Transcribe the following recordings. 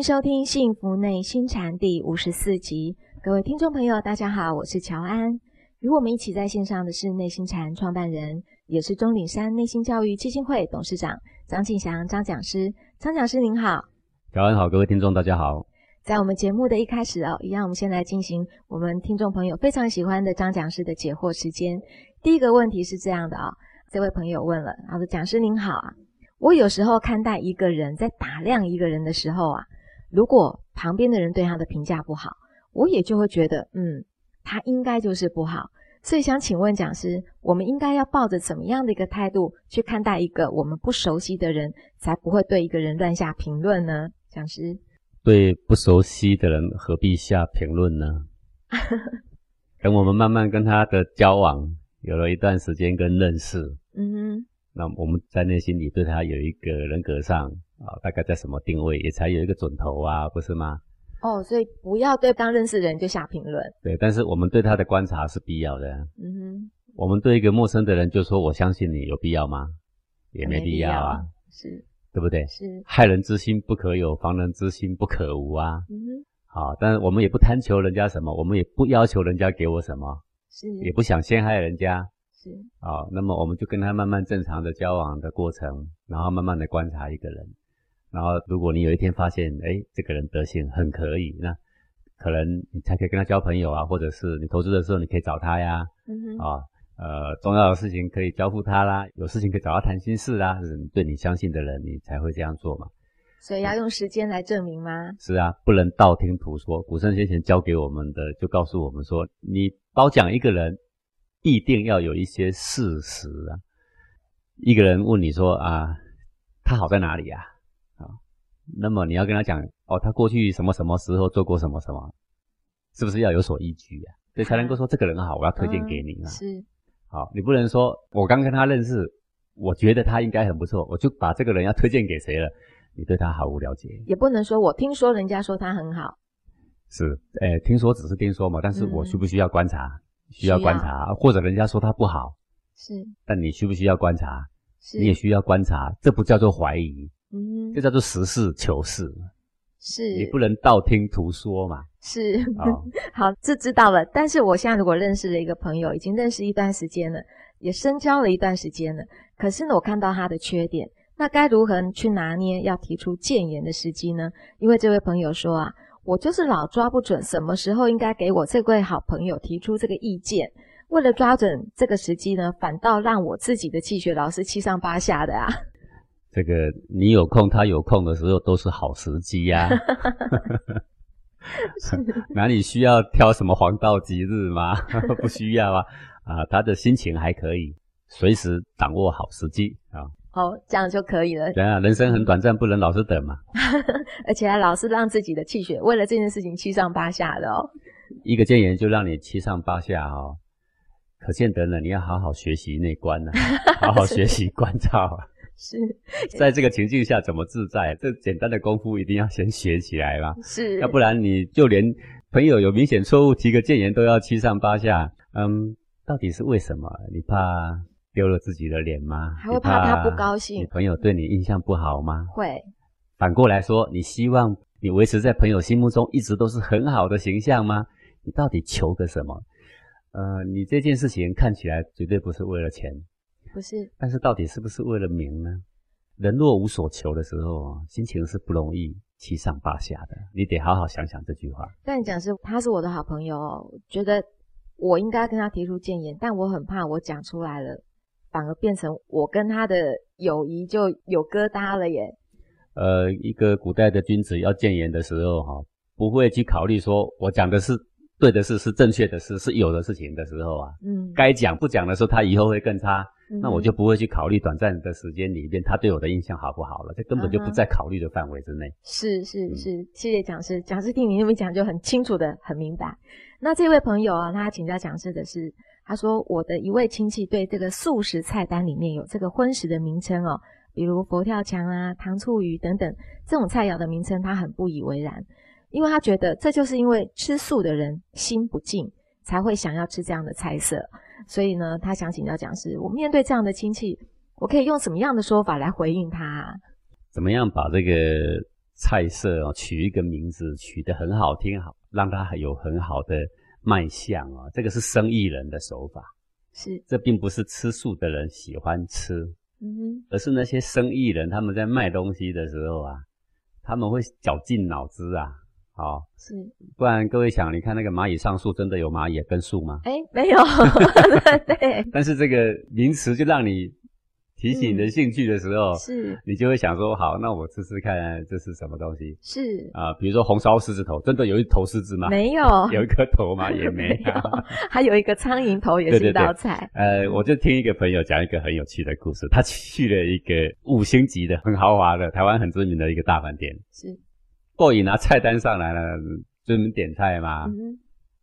迎收听《幸福内心禅》第五十四集。各位听众朋友，大家好，我是乔安。与我们一起在线上的是内心禅创办人，也是钟岭山内心教育基金会董事长张庆祥张讲师。张讲师您好，乔安好，各位听众大家好。在我们节目的一开始哦，一样，我们先来进行我们听众朋友非常喜欢的张讲师的解惑时间。第一个问题是这样的啊，这位朋友问了，他说：“讲师您好啊，我有时候看待一个人在打量一个人的时候啊，如果旁边的人对他的评价不好，我也就会觉得，嗯，他应该就是不好。所以想请问讲师，我们应该要抱着怎么样的一个态度去看待一个我们不熟悉的人，才不会对一个人乱下评论呢？讲师。”对不熟悉的人，何必下评论呢？等我们慢慢跟他的交往有了一段时间跟认识，嗯哼，那我们在内心里对他有一个人格上啊，大概在什么定位，也才有一个准头啊，不是吗？哦，所以不要对刚认识的人就下评论。对，但是我们对他的观察是必要的。嗯哼，我们对一个陌生的人就说我相信你，有必要吗？也没必要啊。是。对不对？是害人之心不可有，防人之心不可无啊。嗯哼。好，但是我们也不贪求人家什么，我们也不要求人家给我什么，是也不想陷害人家。是好，那么我们就跟他慢慢正常的交往的过程，然后慢慢的观察一个人，然后如果你有一天发现，哎，这个人德行很可以，那可能你才可以跟他交朋友啊，或者是你投资的时候你可以找他呀。啊。呃，重要的事情可以交付他啦，有事情可以找他谈心事啦。是对你相信的人，你才会这样做嘛。所以要用时间来证明吗？是啊，不能道听途说。古圣先贤教给我们的，就告诉我们说，你褒奖一个人，必定要有一些事实啊。一个人问你说啊，他好在哪里呀？啊，那么你要跟他讲哦，他过去什么什么时候做过什么什么，是不是要有所依据呀？所以才能够说这个人好，我要推荐给你嘛。是。好，你不能说我刚跟他认识，我觉得他应该很不错，我就把这个人要推荐给谁了？你对他毫无了解。也不能说我听说人家说他很好。是，诶，听说只是听说嘛，但是我需不需要观察？需要观察，或者人家说他不好。是。但你需不需要观察？是。你也需要观察，这不叫做怀疑，嗯，这叫做实事求是。是。你不能道听途说嘛。是，好，这知道了。但是我现在如果认识了一个朋友，已经认识一段时间了，也深交了一段时间了。可是呢，我看到他的缺点，那该如何去拿捏要提出谏言的时机呢？因为这位朋友说啊，我就是老抓不准什么时候应该给我这位好朋友提出这个意见。为了抓准这个时机呢，反倒让我自己的气血老是七上八下的啊。这个你有空，他有空的时候都是好时机呀。哪里需要挑什么黄道吉日吗？不需要啊，啊，他的心情还可以，随时掌握好时机啊。好，这样就可以了。对啊，人生很短暂，不能老是等嘛。而且还老是让自己的气血为了这件事情七上八下的哦。一个谏言就让你七上八下哦，可见得呢，你要好好学习内观呢，好好学习关照。是 在这个情境下怎么自在？这简单的功夫一定要先学起来啦。是，要不然你就连朋友有明显错误提个谏言都要七上八下。嗯，到底是为什么？你怕丢了自己的脸吗？还会怕他不高兴？你朋友对你印象不好吗？会。反过来说，你希望你维持在朋友心目中一直都是很好的形象吗？你到底求个什么？呃，你这件事情看起来绝对不是为了钱。不是，但是到底是不是为了名呢？人若无所求的时候，心情是不容易七上八下的。你得好好想想这句话。但讲是他是我的好朋友，觉得我应该跟他提出谏言，但我很怕我讲出来了，反而变成我跟他的友谊就有疙瘩了耶。呃，一个古代的君子要谏言的时候，哈，不会去考虑说我讲的是对的事，是正确的事，是有的事情的时候啊，嗯，该讲不讲的时候，他以后会更差。那我就不会去考虑短暂的时间里边他对我的印象好不好了，这根本就不在考虑的范围之内。是是是，谢谢讲师，讲师听你那么讲就很清楚的很明白。那这位朋友啊，他请教讲师的是，他说我的一位亲戚对这个素食菜单里面有这个荤食的名称哦，比如佛跳墙啊、糖醋鱼等等这种菜肴的名称，他很不以为然，因为他觉得这就是因为吃素的人心不静。才会想要吃这样的菜色。所以呢，他想请教讲师，我面对这样的亲戚，我可以用什么样的说法来回应他？怎么样把这个菜色哦取一个名字，取得很好听，好让它有很好的卖相啊？这个是生意人的手法，是这并不是吃素的人喜欢吃，嗯哼，而是那些生意人他们在卖东西的时候啊，他们会绞尽脑汁啊，好，是不然各位想，你看那个蚂蚁上树，真的有蚂蚁跟树吗？哎，没有，对，但是这个名词就让你提起你的兴趣的时候，是你就会想说，好，那我吃吃看这是什么东西是，啊？比如说红烧狮子头，真的有一头狮子吗？没有，有一颗头吗？也没 有，还有一个苍蝇头也是一道菜。呃，我就听一个朋友讲一个很有趣的故事，他去了一个五星级的、很豪华的、台湾很知名的一个大饭店，是过瘾拿菜单上来了，专门点菜嘛，嗯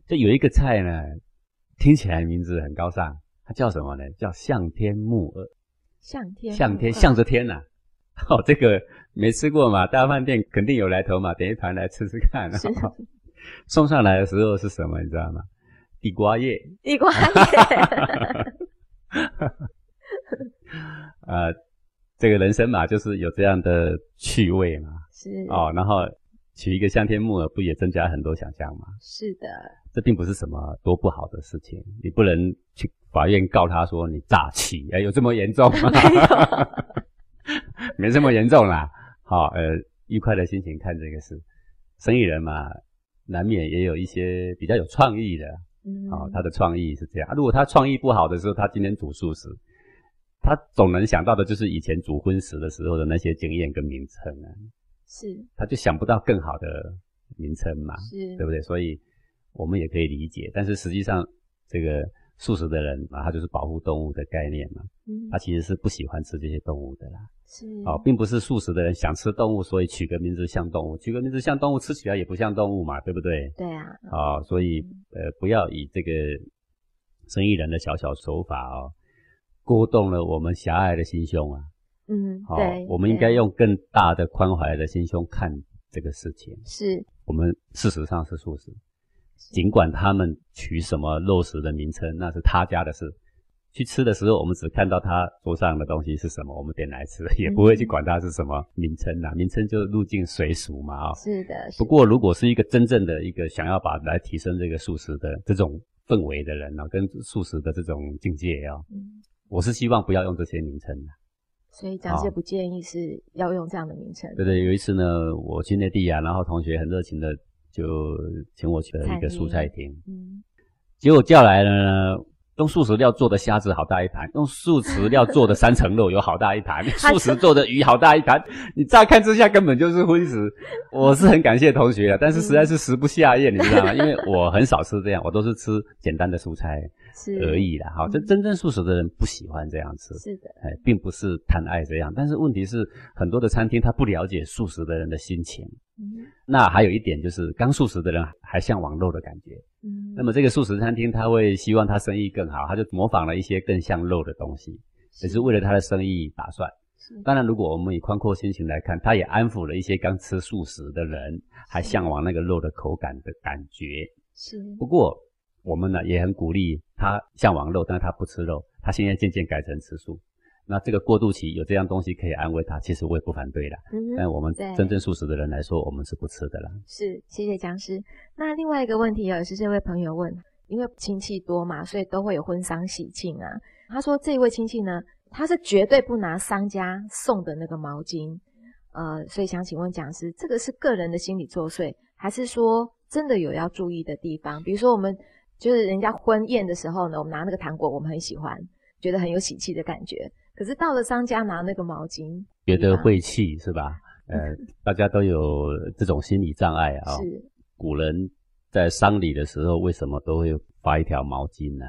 就有一个菜呢，听起来名字很高尚，它叫什么呢？叫向天木耳。向天向天向着天呐、哦，这个没吃过嘛，大饭店肯定有来头嘛，点一盘来吃吃看。是 送上来的时候是什么，你知道吗？地瓜叶。地瓜叶，呃，这个人生嘛，就是有这样的趣味嘛。是哦，然后取一个香天木耳，不也增加很多想象吗？是的，这并不是什么多不好的事情，你不能去法院告他说你诈欺，哎，有这么严重吗？没这么严重啦。好，呃，愉快的心情看这个事，生意人嘛，难免也有一些比较有创意的。嗯，哦，他的创意是这样。如果他创意不好的时候，他今天煮素食，他总能想到的就是以前煮荤食的时候的那些经验跟名称啊，是他就想不到更好的名称嘛。是，对不对？所以我们也可以理解，但是实际上，这个素食的人啊，他就是保护动物的概念嘛，嗯他其实是不喜欢吃这些动物的啦。是哦，并不是素食的人想吃动物，所以取个名字像动物，取个名字像动物，吃起来也不像动物嘛，对不对？对啊，啊、所以呃，不要以这个生意人的小小手法哦，勾动了我们狭隘的心胸啊。嗯，哦对，，我们应该用更大的宽怀的心胸看这个事情。是我们事实上是素食，尽管他们取什么肉食的名称，那是他家的事。去吃的时候，我们只看到他桌上的东西是什么，我们点来吃，也不会去管它是什么名称啦。名称就是入境随俗嘛啊、是的，不过，如果是一个真正的一个想要把来提升这个素食的这种氛围的人啊，跟素食的这种境界啊，嗯，我是希望不要用这些名称的。所以讲师好不建议是要用这样的名称，对对，有一次呢，我去内地啊，然后同学很热情的就请我去了一个餐蔬菜厅，嗯，结果叫来了呢，用素食料做的虾子好大一盘，用素食料做的三层肉有好大一盘，素食做的鱼好大一盘，你乍看之下根本就是荤食。我是很感谢同学啊，但是实在是食不下咽，你知道吗？因为我很少吃这样，我都是吃简单的蔬菜是而，已啦。好，这真正素食的人不喜欢这样吃。是的，哎，并不是贪爱这样，但是问题是很多的餐厅他不了解素食的人的心情。嗯那还有一点就是，刚素食的人还向往肉的感觉。嗯，那么这个素食餐厅他会希望他生意更好，他就模仿了一些更像肉的东西，只是为了他的生意打算。是当然，如果我们以宽阔心情来看，他也安抚了一些刚吃素食的人，还向往那个肉的口感的感觉。是不过，我们呢也很鼓励他向往肉，但是他不吃肉，他现在渐渐改成吃素。那这个过渡期有这样东西可以安慰他，其实我也不反对啦。嗯哼但我们真正素食的人来说，我们是不吃的啦。是，谢谢讲师。那另外一个问题也是这位朋友问，因为亲戚多嘛，所以都会有婚丧喜庆啊。他说这位亲戚呢，他是绝对不拿商家送的那个毛巾，呃，所以想请问讲师，这个是个人的心理作祟，还是说真的有要注意的地方？比如说我们就是人家婚宴的时候呢，我们拿那个糖果，我们很喜欢，觉得很有喜气的感觉。可是到了商家拿那个毛巾，觉得晦气是吧？呃，大家都有这种心理障碍啊、是古人在丧礼的时候，为什么都会发一条毛巾呢？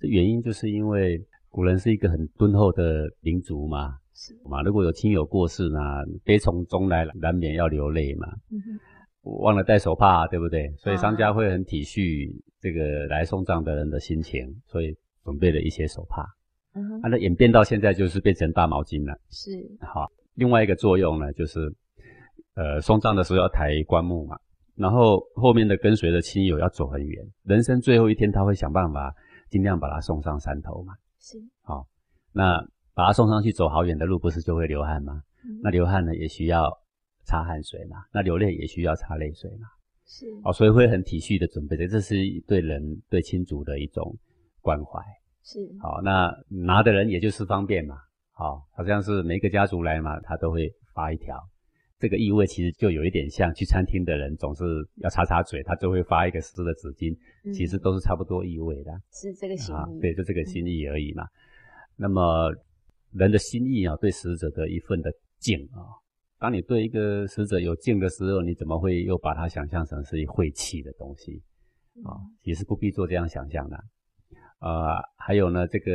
这原因就是因为古人是一个很敦厚的民族嘛，是，嘛，如果有亲友过世呢，悲从中来，难免要流泪嘛。嗯哼，忘了带手帕，对不对？所以啊商家会很体恤这个来送葬的人的心情，所以准备了一些手帕。嗯哼，啊，那演变到现在就是变成大毛巾了。是，好，另外一个作用呢，就是呃，送葬的时候要抬棺木嘛，然后后面的跟随的亲友要走很远，人生最后一天他会想办法尽量把他送上山头嘛。是，好，那把他送上去走好远的路，不是就会流汗吗？嗯那流汗呢也需要擦汗水嘛，那流泪也需要擦泪水嘛。是，哦，所以会很体恤的准备的，这是对人对亲族的一种关怀。是，好，那拿的人也就是方便嘛。好，好像是每一个家族来嘛，他都会发一条。这个意味其实就有一点像去餐厅的人总是要擦擦嘴，他就会发一个湿的纸巾，嗯其实都是差不多意味的。是这个心意，，啊对，就这个心意而已嘛。那么人的心意啊，对死者的一份的敬啊，当你对一个死者有敬的时候，你怎么会又把它想象成是晦气的东西啊？其实不必做这样想象的。呃，还有呢，这个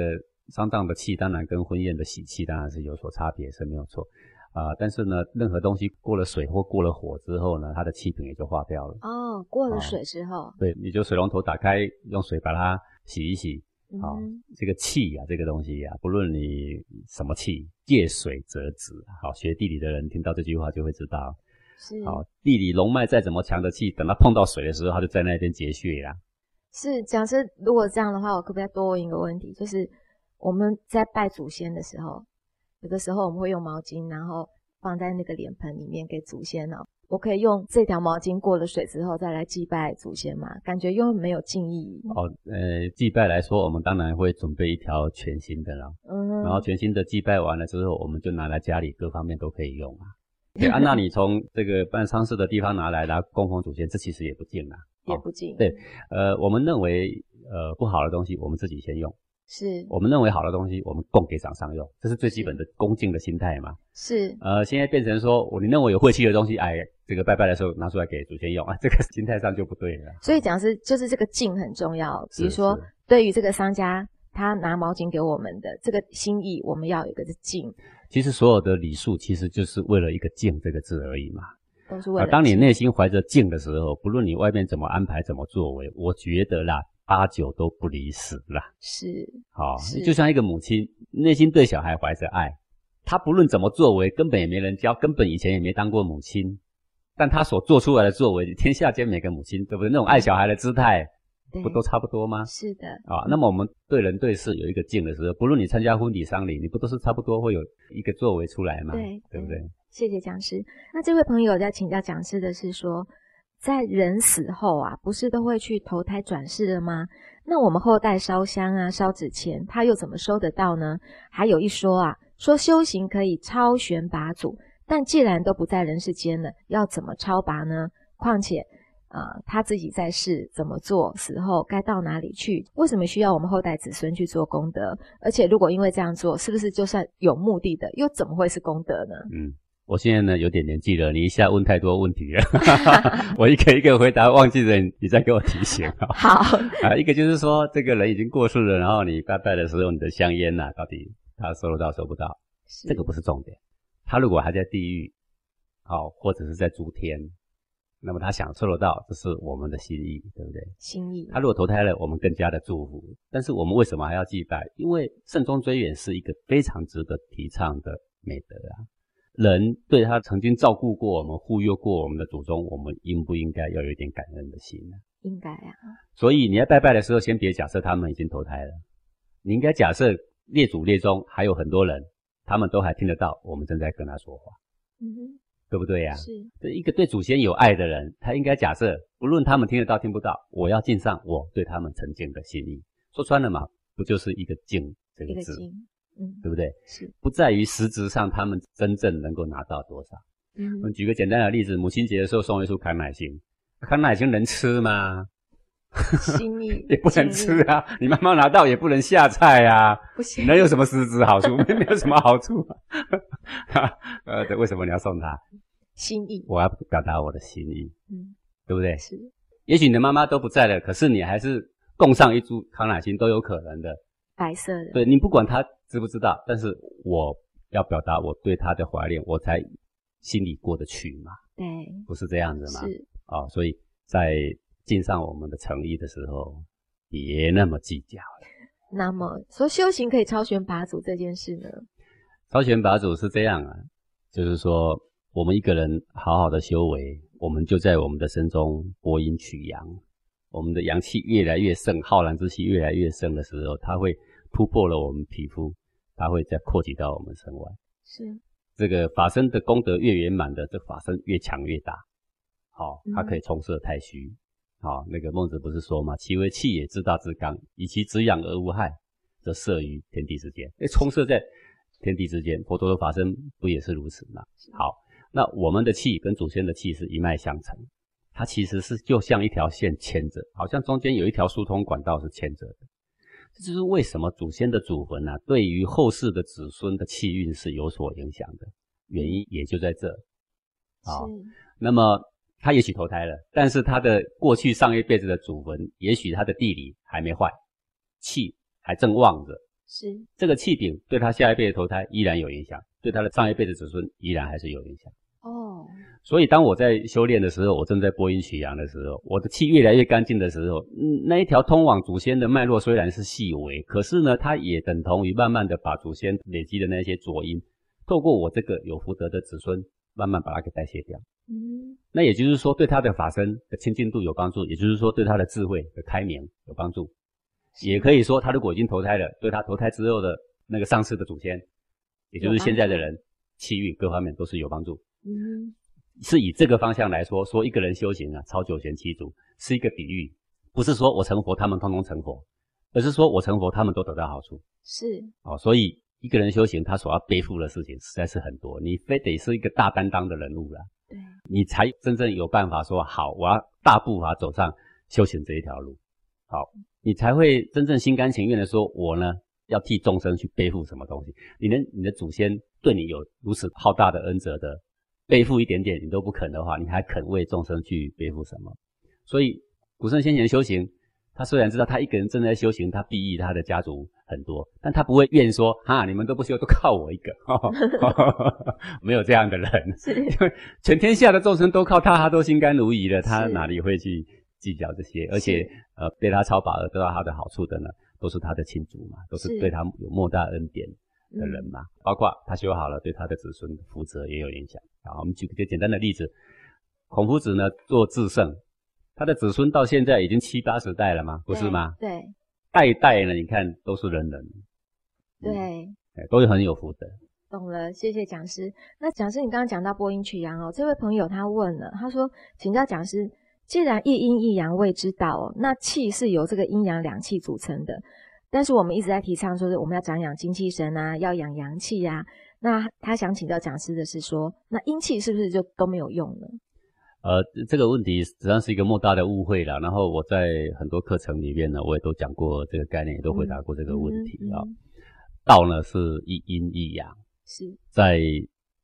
丧葬的气当然跟婚宴的喜气当然是有所差别，是没有错。啊、但是呢，任何东西过了水或过了火之后呢，它的气品也就化掉了。哦，过了哦水之后，对，你就水龙头打开，用水把它洗一洗，好、嗯这个气呀、这个东西呀、不论你什么气，借水则止。好，学地理的人听到这句话就会知道，是，好，地理龙脉再怎么强的气，等它碰到水的时候，它就在那边结穴啦。是，假设如果这样的话，我可不可以多问一个问题？就是我们在拜祖先的时候，有的时候我们会用毛巾，然后放在那个脸盆里面给祖先哦。我可以用这条毛巾过了水之后再来祭拜祖先吗？感觉又没有敬意。哦，呃，祭拜来说，我们当然会准备一条全新的啦。嗯，然后全新的祭拜完了之后，我们就拿来家里各方面都可以用啊。对啊，那你从这个办丧事的地方拿来，然后供奉祖先，这其实也不敬啊。哦也不敬。对呃，我们认为呃不好的东西，我们自己先用；是我们认为好的东西，我们供给厂商用，这是最基本的恭敬的心态嘛。是，呃，现在变成说，我你认为有晦气的东西，哎，这个拜拜的时候拿出来给祖先用啊，这个心态上就不对了。所以讲是就是这个敬很重要。比如是说是，对于这个商家，他拿毛巾给我们的这个心意，我们要有一个敬，其实所有的礼数，其实就是为了一个敬这个字而已嘛。啊，都是为了当你敬内心怀着敬的时候，不论你外面怎么安排、怎么作为，我觉得啦，八九都不离十了。是好、是就像一个母亲，内心对小孩怀着爱，她不论怎么作为，根本也没人教，根本以前也没当过母亲，但她所做出来的作为，天下间每个母亲，对不对？那种爱小孩的姿态，不都差不多吗？是的，啊，那么我们对人对事有一个敬的时候，不论你参加婚礼丧礼，你不都是差不多会有一个作为出来吗？对对不对？谢谢讲师。那这位朋友在请教讲师的是说，在人死后啊，不是都会去投胎转世了吗？那我们后代烧香啊、烧纸钱，他又怎么收得到呢？还有一说啊，说修行可以超玄拔祖，但既然都不在人世间了，要怎么超拔呢？况且。呃，他自己在世怎么做，死后该到哪里去？为什么需要我们后代子孙去做功德？而且，如果因为这样做，是不是就算有目的的，又怎么会是功德呢？嗯，我现在呢有点年纪了，你一下问太多问题了，我一个一个回答忘记了，你再给我提醒啊。好，啊，一个就是说这个人已经过世了，然后你拜拜的时候，你的香烟呐、到底他收得到收不到？这个不是重点。他如果还在地狱，好、或者是在诸天，那么他享受得到，这是我们的心意，对不对？心意他如果投胎了，我们更加的祝福。但是我们为什么还要祭拜？因为慎终追远是一个非常值得提倡的美德啊。人对他曾经照顾过我们、护佑过我们的祖宗，我们应不应该要有一点感恩的心呢？应该啊，所以你在拜拜的时候，先别假设他们已经投胎了，你应该假设列祖列宗还有很多人，他们都还听得到我们正在跟他说话，嗯哼，对不对呀、是。这一个对祖先有爱的人，他应该假设，不论他们听得到听不到，我要敬上我对他们曾经的心意。说穿了嘛，不就是一个敬这个字，一个经，嗯，对不对？是，不在于实质上他们真正能够拿到多少。嗯我们举个简单的例子，母亲节的时候送一束康乃馨，康乃馨能吃吗？心意 也不能吃啊，你妈妈拿到也不能下菜啊，不行，能有什么实质好处？没有什么好处啊。呃，对，为什么你要送她？心意，我要表达我的心意，嗯，对不对？是也许你的妈妈都不在了，可是你还是供上一株康乃馨都有可能的。白色的，对你不管她知不知道，但是我要表达我对他的怀念，我才心里过得去嘛，对，不是这样子吗？是，哦，所以在敬上我们的诚意的时候，别那么计较了。那么说修行可以超玄拔祖这件事呢？超玄拔祖是这样啊，就是说我们一个人好好的修为，我们就在我们的身中播阴取阳，我们的阳气越来越盛，浩然之气越来越盛的时候，它会突破了我们皮肤，它会再扩及到我们身外。是这个法身的功德越圆满的，这法身越强越大。好，它可以冲射太虚。好，那个孟子不是说嘛，其为气也，自大自刚，以其止养而无害，则摄于天地之间。哎，冲射在天地之间，佛陀的法身不也是如此吗？好，那我们的气跟祖先的气是一脉相承，它其实是就像一条线牵着，好像中间有一条疏通管道是牵着的。这就是为什么祖先的祖魂啊，对于后世的子孙的气运是有所影响的原因，也就在这。啊，那么。他也许投胎了，但是他的过去上一辈子的祖坟，也许他的地理还没坏，气还正旺着。是这个气顶对他下一辈子投胎依然有影响，对他的上一辈子子孙依然还是有影响。哦，所以当我在修炼的时候，我正在播音取阳的时候，我的气越来越干净的时候，嗯，那一条通往祖先的脉络虽然是细微，可是呢，它也等同于慢慢的把祖先累积的那些浊音，透过我这个有福德的子孙，慢慢把它给代谢掉。嗯，那也就是说，对他的法身的清净度有帮助，也就是说，对他的智慧的开明有帮助。也可以说，他如果已经投胎了，对他投胎之后的那个上世的祖先，也就是现在的人，气运各方面都是有帮助。嗯，是以这个方向来说，说一个人修行啊，超九玄七祖是一个比喻，不是说我成佛，他们通通成佛，而是说我成佛，他们都得到好处。是哦，所以一个人修行，他所要背负的事情实在是很多，你非得是一个大担当的人物了。对，你才真正有办法说好，我要大步伐走上修行这一条路。好，你才会真正心甘情愿的说，我呢要替众生去背负什么东西。你连你的祖先对你有如此浩大的恩泽的，背负一点点你都不肯的话，你还肯为众生去背负什么？所以古圣先贤修行。他虽然知道他一个人正在修行，他裨益他的家族很多，但他不会怨说：“哈，你们都不修，都靠我一个。”没有这样的人，因为全天下的众生都靠他，他都心甘如饴了，他哪里会去计较这些？而且，呃，被他超拔而得到他的好处的呢，都是他的亲族嘛，都是对他有莫大恩典的人嘛。包括他修好了，对他的子孙福泽也有影响。好，我们举个简单的例子，孔夫子呢做至圣。他的子孙到现在已经七八十代了吗？不是吗？对，代代呢，你看都是人人，对，都是很有福德。懂了，谢谢讲师。那讲师，你刚刚讲到播音取阳哦，这位朋友他问了，他说：“请教讲师，既然一阴一阳谓之道哦，那气是由这个阴阳两气组成的，但是我们一直在提倡说是我们要长养精气神啊，要养阳气呀。那他想请教讲师的是说，那阴气是不是就都没有用呢？”呃，这个问题实际上是一个莫大的误会了。然后我在很多课程里面呢，我也都讲过这个概念，也都回答过这个问题啊。道呢是一阴一阳，是在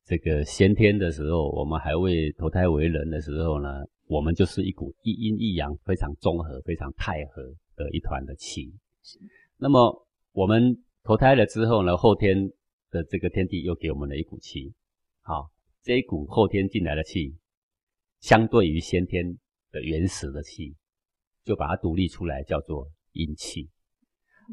这个先天的时候，我们还未投胎为人的时候呢，我们就是一股一阴一阳非常综合、非常太和的一团的气。是。那么我们投胎了之后呢，后天的这个天地又给我们了一股气。好，这一股后天进来的气。相对于先天的原始的气，就把它独立出来，叫做阴气。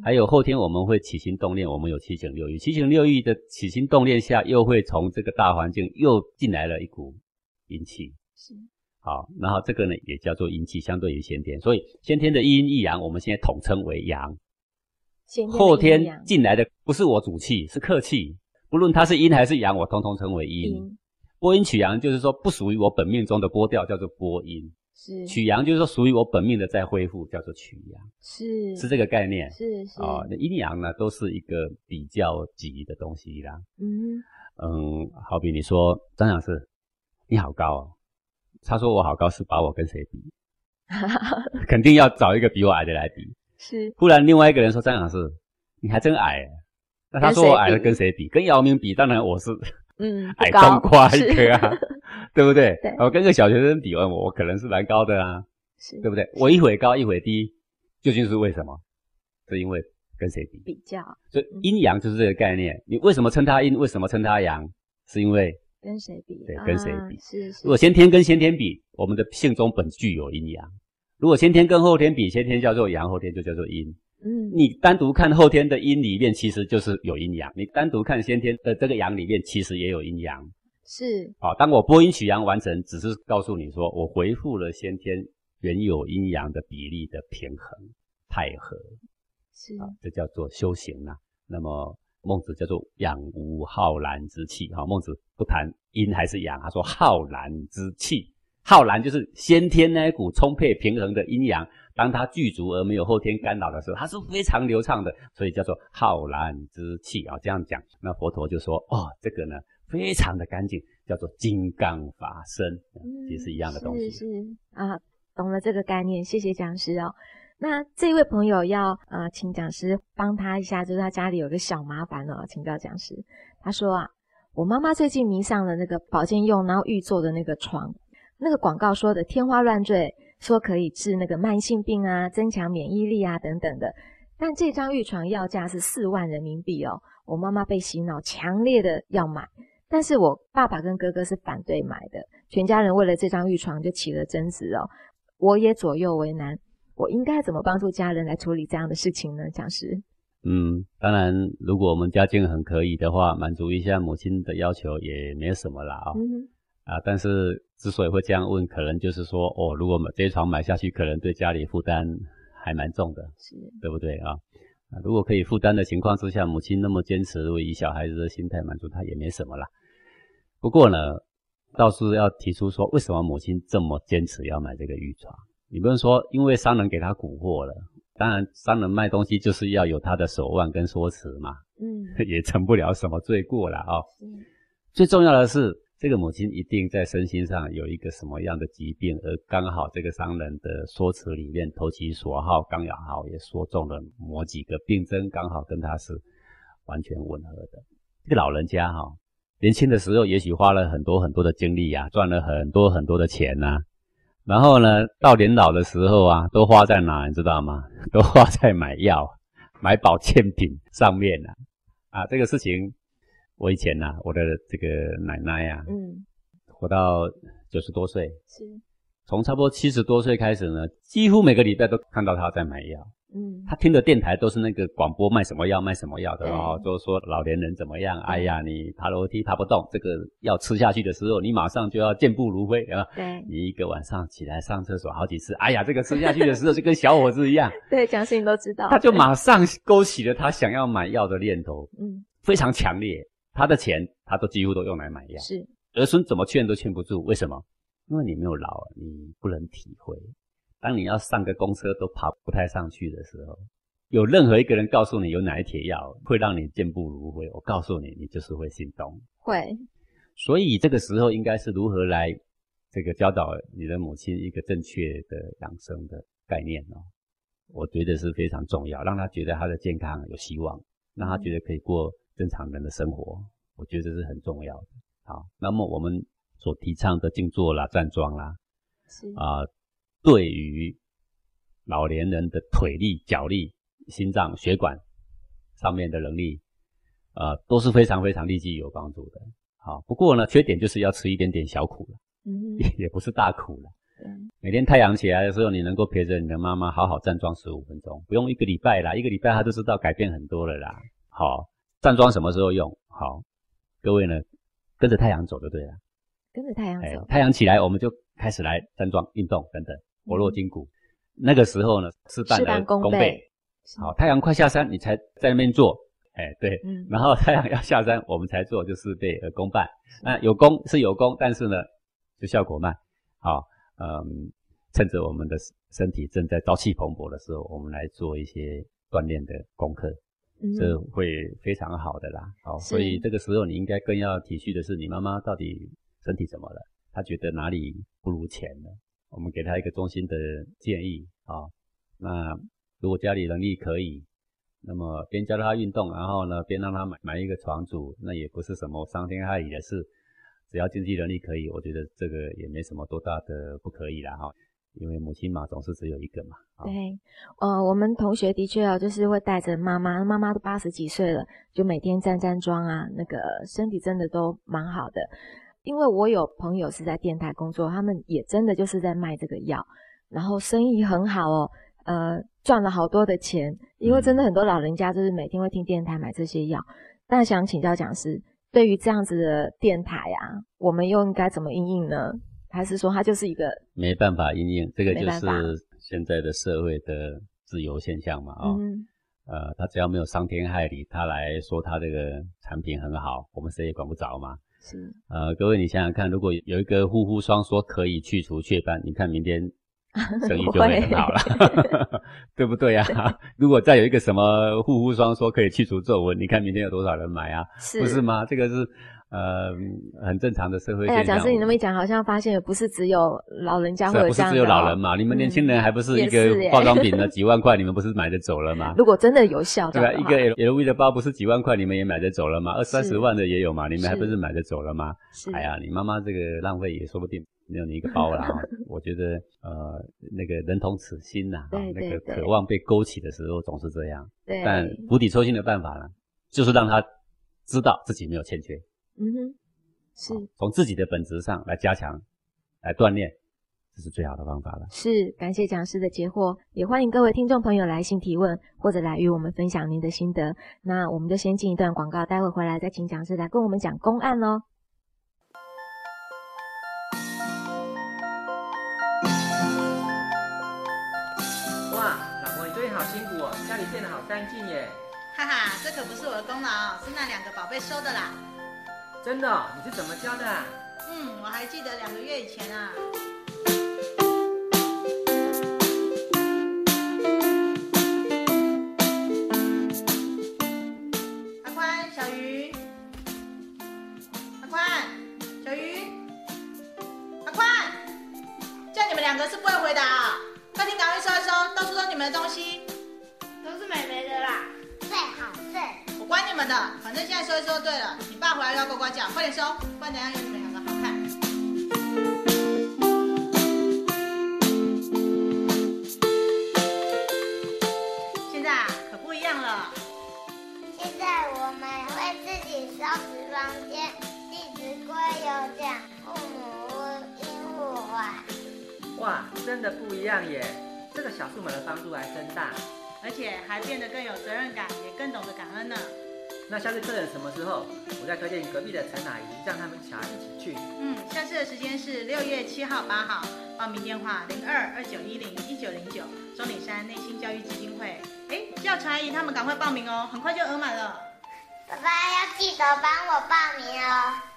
还有后天我们会起心动念，我们有七情六欲，七情六欲的起心动念下，又会从这个大环境又进来了一股阴气。是，好，然后这个呢也叫做阴气，相对于先天，所以先天的一阴一阳，我们现在统称为阳。后天进来的不是我主气，是客气，不论它是阴还是阳，我通通称为阴。播音取阳就是说不属于我本命中的波调，叫做播音。是取阳就是说属于我本命的再恢复，叫做取阳。是是这个概念。是是啊，那阴阳呢都是一个比较级的东西啦。嗯嗯，好比你说张老师你好高哦，他说我好高是把我跟谁比？肯定要找一个比我矮的来比。是。忽然另外一个人说张老师你还真矮，那他说我矮了跟谁比？跟姚明比，当然我是。嗯，矮冬瓜一个啊，对不对？对，我跟个小学生比，我我可能是蛮高的啊，是，对不对？我一会高一会低，究竟是为什么？是因为跟谁比？比较。所以阴阳就是这个概念。你为什么称它阴？为什么称它阳？是因为跟谁比？对，跟谁比？是是。如果先天跟先天比，我们的性中本具有阴阳；如果先天跟后天比，先天叫做阳，后天就叫做阴。嗯，你单独看后天的阴里面，其实就是有阴阳；你单独看先天的这个阳里面，其实也有阴阳。是。好，当我播音取阳完成，只是告诉你说我回复了先天原有阴阳的比例的平衡太和。是。啊，这叫做修行呐、那么孟子叫做养无浩然之气。哈，孟子不谈阴还是阳，他说浩然之气，浩然就是先天那一股充沛平衡的阴阳，当它具足而没有后天干扰的时候，它是非常流畅的，所以叫做浩然之气啊。这样讲，那佛陀就说哦，这个呢非常的干净，叫做金刚法身，也是一样的东西。嗯是是啊，懂了这个概念，谢谢讲师哦。那这位朋友要呃，请讲师帮他一下，就是他家里有个小麻烦哦，请教讲师。他说啊，我妈妈最近迷上了那个保健用然后预做的那个床，那个广告说的天花乱坠，说可以治那个慢性病啊，增强免疫力啊等等的。但这张玉床要价是四万人民币哦，我妈妈被洗脑，强烈的要买。但是我爸爸跟哥哥是反对买的，全家人为了这张玉床就起了争执哦，我也左右为难，我应该怎么帮助家人来处理这样的事情呢？讲师，嗯，当然，如果我们家境很可以的话，满足一下母亲的要求也没有什么啦哦、嗯，啊，但是之所以会这样问，可能就是说，哦，如果这一床买下去，可能对家里负担还蛮重的，是，对不对啊？啊，如果可以负担的情况之下，母亲那么坚持，如果以小孩子的心态满足他，也没什么啦。不过呢，倒是要提出说，为什么母亲这么坚持要买这个玉床？你不能说因为商人给他蛊惑了，当然商人卖东西就是要有他的手腕跟说辞嘛，嗯，也成不了什么罪过了啊、最重要的是，这个母亲一定在身心上有一个什么样的疾病，而刚好这个商人的说辞里面投其所好，刚好也说中了某几个病症，刚好跟他是完全吻合的。这个老人家哈、年轻的时候也许花了很多很多的精力啊，赚了很多很多的钱呐、然后呢，到年老的时候啊，都花在哪，你知道吗？都花在买药、买保健品上面啊。啊，这个事情，我以前呐、我的这个奶奶呀、嗯，活到九十多岁，是，从差不多七十多岁开始呢，几乎每个礼拜都看到她在买药。嗯，她听的电台都是那个广播卖什么药卖什么药的对。哦，就是说老年人怎么样，哎呀，你爬楼梯爬不动，这个药吃下去的时候，你马上就要健步如飞啊。对，你一个晚上起来上厕所好几次，哎呀，这个吃下去的时候就跟小伙子一样，对，讲师你都知道，他就马上勾起了他想要买药的念头，嗯，非常强烈。他的钱他都几乎都用来买药，是，儿孙怎么劝都劝不住，为什么？因为你没有老，你不能体会。当你要上个公车都爬不太上去的时候，有任何一个人告诉你有哪一帖药会让你健步如飞，我告诉你，你就是会心动。会，所以这个时候应该是如何来这个教导你的母亲一个正确的养生的概念哦，我觉得是非常重要，让她觉得她的健康有希望，让她觉得可以过正常人的生活，我觉得这是很重要的。好，那么我们所提倡的静坐啦、站桩啦，是，啊、对于老年人的腿力、脚力、心脏血管上面的能力，呃，都是非常非常立即有帮助的。好，不过呢，缺点就是要吃一点点小苦了，嗯，也也不是大苦了。每天太阳起来的时候，你能够陪着你的妈妈好好站桩十五分钟，不用一个礼拜啦，一个礼拜她就知道改变很多了啦。好，站桩什么时候用？好，各位呢，跟着太阳走就对了。跟着太阳哎走，，太阳起来我们就开始来站桩、运动等等，活络筋骨。那个时候呢，事半功功倍好，太阳快下山，你才在那边做，哎，对。嗯，然后太阳要下山，我们才做，就事倍而功半。那有功是有功，但是呢，就效果慢。好，嗯，趁着我们的身体正在朝气蓬勃的时候，我们来做一些锻炼的功课，嗯这会非常好的啦。好，是所以这个时候你应该更要体恤的是，你妈妈到底身体怎么了？她觉得哪里不如前了？我们给她一个衷心的建议啊。那如果家里能力可以，那么边教她运动，然后呢边让她买买一个床组，那也不是什么伤天害理的事。只要经济能力可以，我觉得这个也没什么多大的不可以啦哈。因为母亲嘛，总是只有一个嘛。啊对，呃，我们同学的确哦，就是会带着妈妈，妈妈都八十几岁了，就每天站站桩啊，那个身体真的都蛮好的。因为我有朋友是在电台工作，他们也真的就是在卖这个药，然后生意很好哦，呃，赚了好多的钱。因为真的很多老人家就是每天会听电台买这些药。那想请教讲师，对于这样子的电台啊，我们又应该怎么应应呢？还是说它就是一个没办法应应？这个就是现在的社会的自由现象嘛，啊、嗯呃，他只要没有伤天害理，他来说他这个产品很好，我们谁也管不着嘛。是呃，各位你想想看，如果有一个护肤霜说可以去除雀斑，你看明天 生意就会很好了，对不对啊？如果再有一个什么护肤霜说可以去除皱纹，你看明天有多少人买啊？是不是吗？这个是呃很正常的社会哎呀，现象。讲师你那么一讲，好像发现也不是只有老人家是啊不是只有老人嘛？你们年轻人还不是一个化妆品呢？几万块你们不是买着走了吗？如果真的有效这对吧？一个 LV 的包不是几万块，你们也买着走了吗？二三十万的也有嘛，你们还不是买着走了吗？哎呀，你妈妈这个浪费也说不定没有你一个包啦。我觉得呃，那个人同此心呐、那个渴望被勾起的时候总是这样。对，但釜底抽薪的办法呢，就是让他知道自己没有欠缺，嗯哼，是从自己的本质上来加强、来锻炼，这是最好的方法了。是，感谢讲师的解惑，也欢迎各位听众朋友来信提问，或者来与我们分享您的心得。那我们就先进一段广告，待会回来再请讲师来跟我们讲公案哦。哇，老婆，你最近好辛苦哦，家里变得好干净耶！哈哈，这可不是我的功劳，是那两个宝贝收的啦。真的哦、你是怎么教的、啊？嗯，我还记得两个月以前啊。阿宽、小鱼，阿宽、小鱼，阿宽，叫你们两个是不会回答啊！客厅赶快收一收，到处都是你们的东西。都是美美的啦，最好睡。我管你们的，反正现在收一收对了。你爸回来要呱呱叫，快点收，不然等下有你们两个好看。现在啊，可不一样了。现在我们会自己收拾房间，弟子规有讲，父母应互还。哇，真的不一样耶！这个小树们的帮助还真大。而且还变得更有责任感，也更懂得感恩呢。那下次客人什么时候？我再推荐隔壁的陈阿姨，让他们小孩一起去。嗯，下次的时间是六月七号、八号，报名电话零二二九一零一九零九，中岭山内心教育基金会。哎，叫陈阿姨他们赶快报名哦，很快就额满了。爸爸要记得帮我报名哦。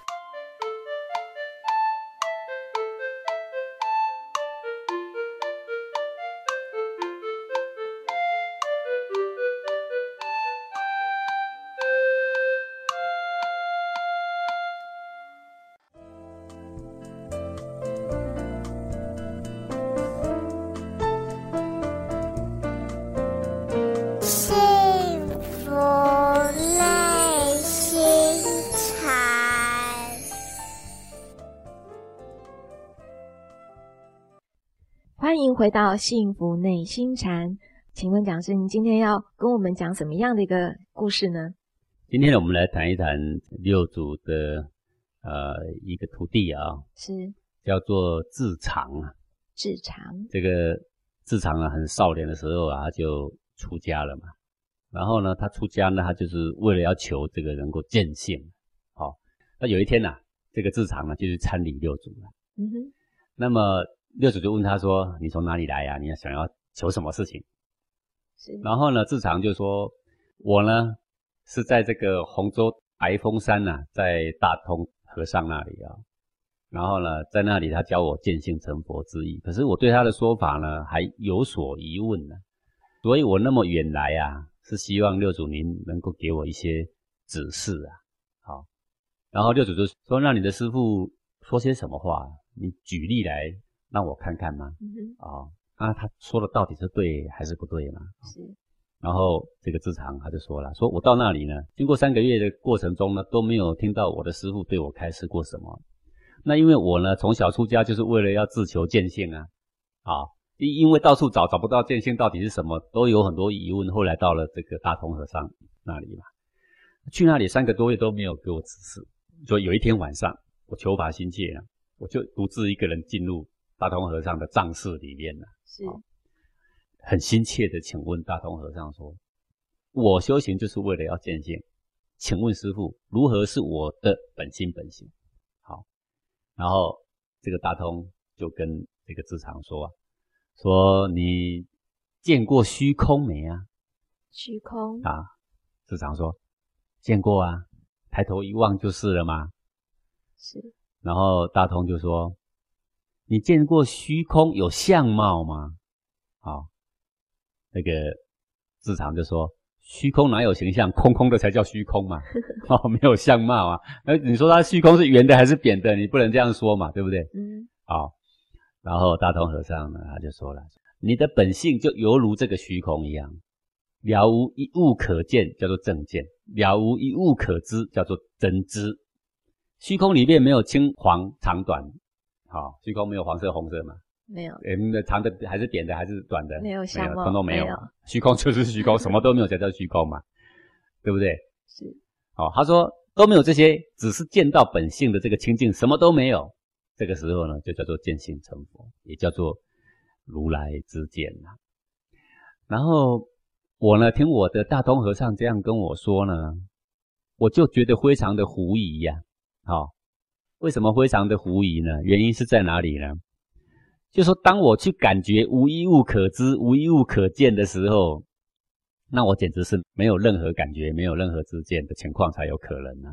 回到幸福内心禅。请问讲师，您今天要跟我们讲什么样的一个故事呢？今天呢，我们来谈一谈六祖的呃一个徒弟啊，是叫做智常啊。智常，这个智常啊，很少年的时候啊，他就出家了嘛。然后呢，他出家呢，他就是为了要求这个能够见性。好、那有一天呐、这个智常呢，就去参礼六祖了。嗯哼，那么六祖就问他说：“你从哪里来呀、你想要求什么事情？”是，然后呢，智常就说：“我呢是在这个洪州白峰山呐、在大通和尚那里啊。然后呢，在那里他教我见性成佛之意。可是我对他的说法呢还有所疑问呢，所以我那么远来啊，是希望六祖您能够给我一些指示啊。好，然后六祖就说：那你的师父说些什么话？你举例来让我看看吗？嗯哼，啊、那他说的到底是对还是不对嘛？是，然后这个智常他就说了，说我到那里呢，经过三个月的过程中呢，都没有听到我的师傅对我开示过什么。那因为我呢，从小出家就是为了要自求见性啊，啊，因因为到处找找不到见性到底是什么，都有很多疑问。后来到了这个大同和尚那里嘛，去那里三个多月都没有给我指示。说有一天晚上，我求法心切啊，我就独自一个人进入大通和尚的藏室里面啊。是，好很心切的请问大通和尚说：“我修行就是为了要见性，请问师傅，如何是我的本心本性？好，然后这个大通就跟这个智常说啊，说你见过虚空没啊？虚空啊，智常说见过啊，抬头一望就是了嘛。是，然后大通就说，你见过虚空有相貌吗？好，那个智常就说。虚空哪有形象？空空的才叫虚空嘛！哦，没有相貌啊。那你说它虚空是圆的还是扁的？你不能这样说嘛，对不对？嗯。好，然后大通和尚呢，他就说了：你的本性就犹如这个虚空一样，了无一物可见，叫做正见；了无一物可知，叫做真知。虚空里面没有青黄长短，好，虚空没有黄色、红色嘛。没有，那长的还是扁的还是短的？没有没有，通通没有。虚空就是虚空，什么都没有才叫虚空嘛，对不对？是。哦，他说都没有这些，只是见到本性的这个清净，什么都没有。这个时候呢，就叫做见性成佛，也叫做如来之见呐。然后我呢，听我的大通和尚这样跟我说呢，我就觉得非常的狐疑呀。好，为什么非常的狐疑呢？原因是在哪里呢？就说当我去感觉无一物可知、无一物可见的时候，那我简直是没有任何感觉、没有任何知见的情况才有可能呢。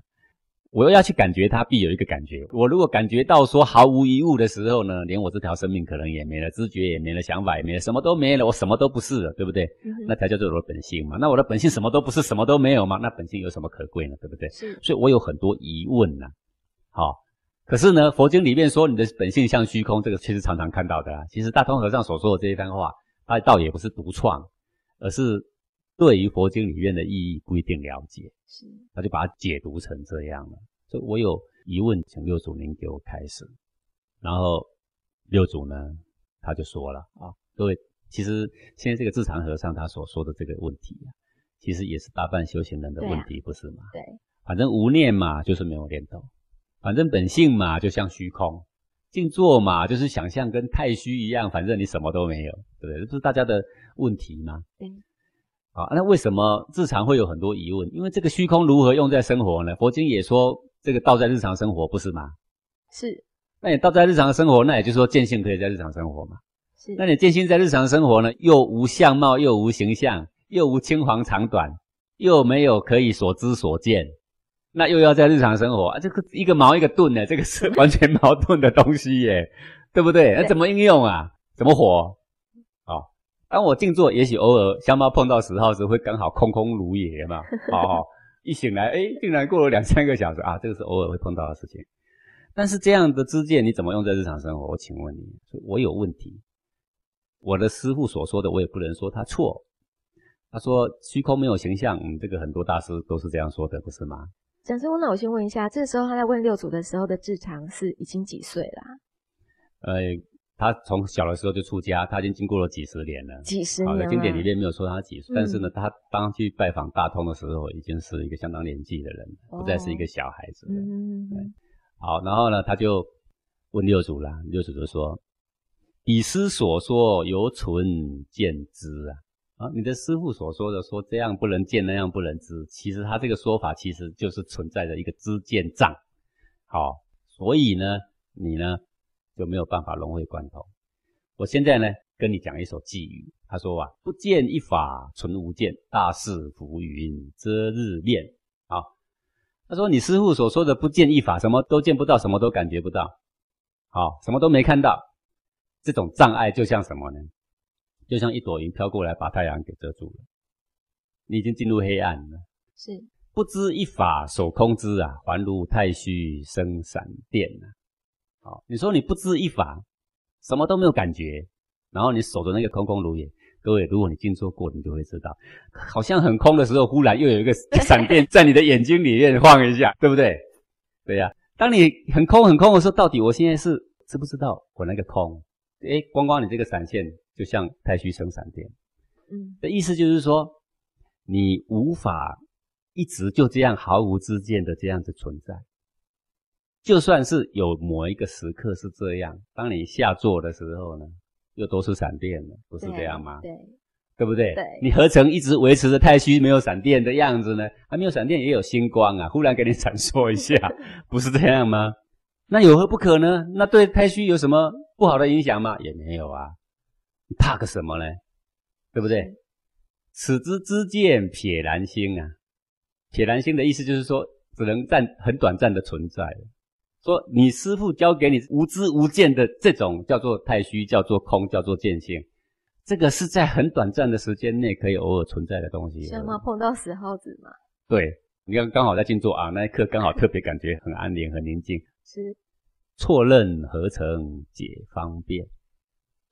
我又要去感觉它，必有一个感觉。我如果感觉到说毫无一物的时候呢，连我这条生命可能也没了，知觉也没了，想法也没了，什么都没了，我什么都不是了，对不对？那才叫做我的本性嘛。那我的本性什么都不是，什么都没有嘛？那本性有什么可贵呢？对不对？是。所以我有很多疑问呢。好。可是呢，佛经里面说你的本性像虚空，这个确实常常看到的啊。其实大通和尚所说的这一番话，他倒也不是独创，而是对于佛经里面的意义不一定了解，是他就把它解读成这样了。所以我有疑问，请六祖您给我开始。然后六祖呢，他就说了啊，各位，其实现在这个智常和尚他所说的这个问题啊，其实也是大半修行人的问题，不是吗？对，反正无念嘛，就是没有念头。反正本性嘛，就像虚空；静坐嘛，就是想象跟太虚一样。反正你什么都没有，对不对？这不是大家的问题吗？对。好，那为什么日常会有很多疑问？因为这个虚空如何用在生活呢？佛经也说这个道在日常生活，不是吗？是。那你道在日常生活，那也就是说见性可以在日常生活嘛？是。那你见性在日常生活呢？又无相貌，又无形象，又无青黄长短，又没有可以所知所见。那又要在日常生活啊，这个一个矛一个盾呢，这个是 完全矛盾的东西耶，对不对？那怎么应用啊？怎么活？哦，当我静坐，也许偶尔香猫碰到十号时会刚好空空如也嘛。哦，一醒来，哎，竟然过了两三个小时啊，这个是偶尔会碰到的事情。但是这样的知见你怎么用在日常生活？我请问你，我有问题。我的师傅所说的，我也不能说他错。他说虚空没有形象，嗯，这个很多大师都是这样说的，不是吗？讲师傅，那我先问一下，这时候他在问六祖的时候的智常是已经几岁了？呃，他从小的时候就出家，他已经经过了几十年了。几十年。经典里面没有说他几岁，但是呢，他当去拜访大通的时候，已经是一个相当年纪的人，不再是一个小孩子了。嗯嗯。好，然后呢，他就问六祖了，六祖就说：“以师所说，犹存见之啊。”啊，你的师傅所说的说这样不能见，那样不能知，其实他这个说法其实就是存在着一个知见障。好，所以呢，你呢就没有办法融会贯通。我现在呢跟你讲一首寄语，他说啊，不见一法存无见，大事浮云遮日面。好，他说你师傅所说的不见一法，什么都见不到，什么都感觉不到，好，什么都没看到，这种障碍就像什么呢？就像一朵云飘过来，把太阳给遮住了，你已经进入黑暗了。是不知一法守空之啊，还如太虚生闪电啊。好，你说你不知一法，什么都没有感觉，然后你守着那个空空如也。各位，如果你静坐过，你就会知道，好像很空的时候，忽然又有一个闪电在你的眼睛里面晃一下，对不对？对呀。当你很空很空的时候，到底我现在是知不知道我那个空？哎，光光你这个闪现。就像太虚生闪电，嗯，的意思就是说，你无法一直就这样毫无知见的这样子存在。就算是有某一个时刻是这样，当你下坐的时候呢，又都是闪电了，不是这样吗？对，对不对？对你何曾一直维持着太虚没有闪电的样子呢？还没有闪电也有星光啊，忽然给你闪烁一下，不是这样吗？那有何不可呢？那对太虚有什么不好的影响吗？也没有啊。你怕个什么呢？对不对？此之知见撇然心啊，撇然心的意思就是说，只能暂很短暂的存在。说你师父教给你无知无见的这种叫做太虚，叫做空，叫做见性，这个是在很短暂的时间内可以偶尔存在的东西。像吗？碰到死耗子嘛？对，你看刚好在静坐啊，那一刻刚好特别感觉很安宁、很宁静。是错认合成解方便，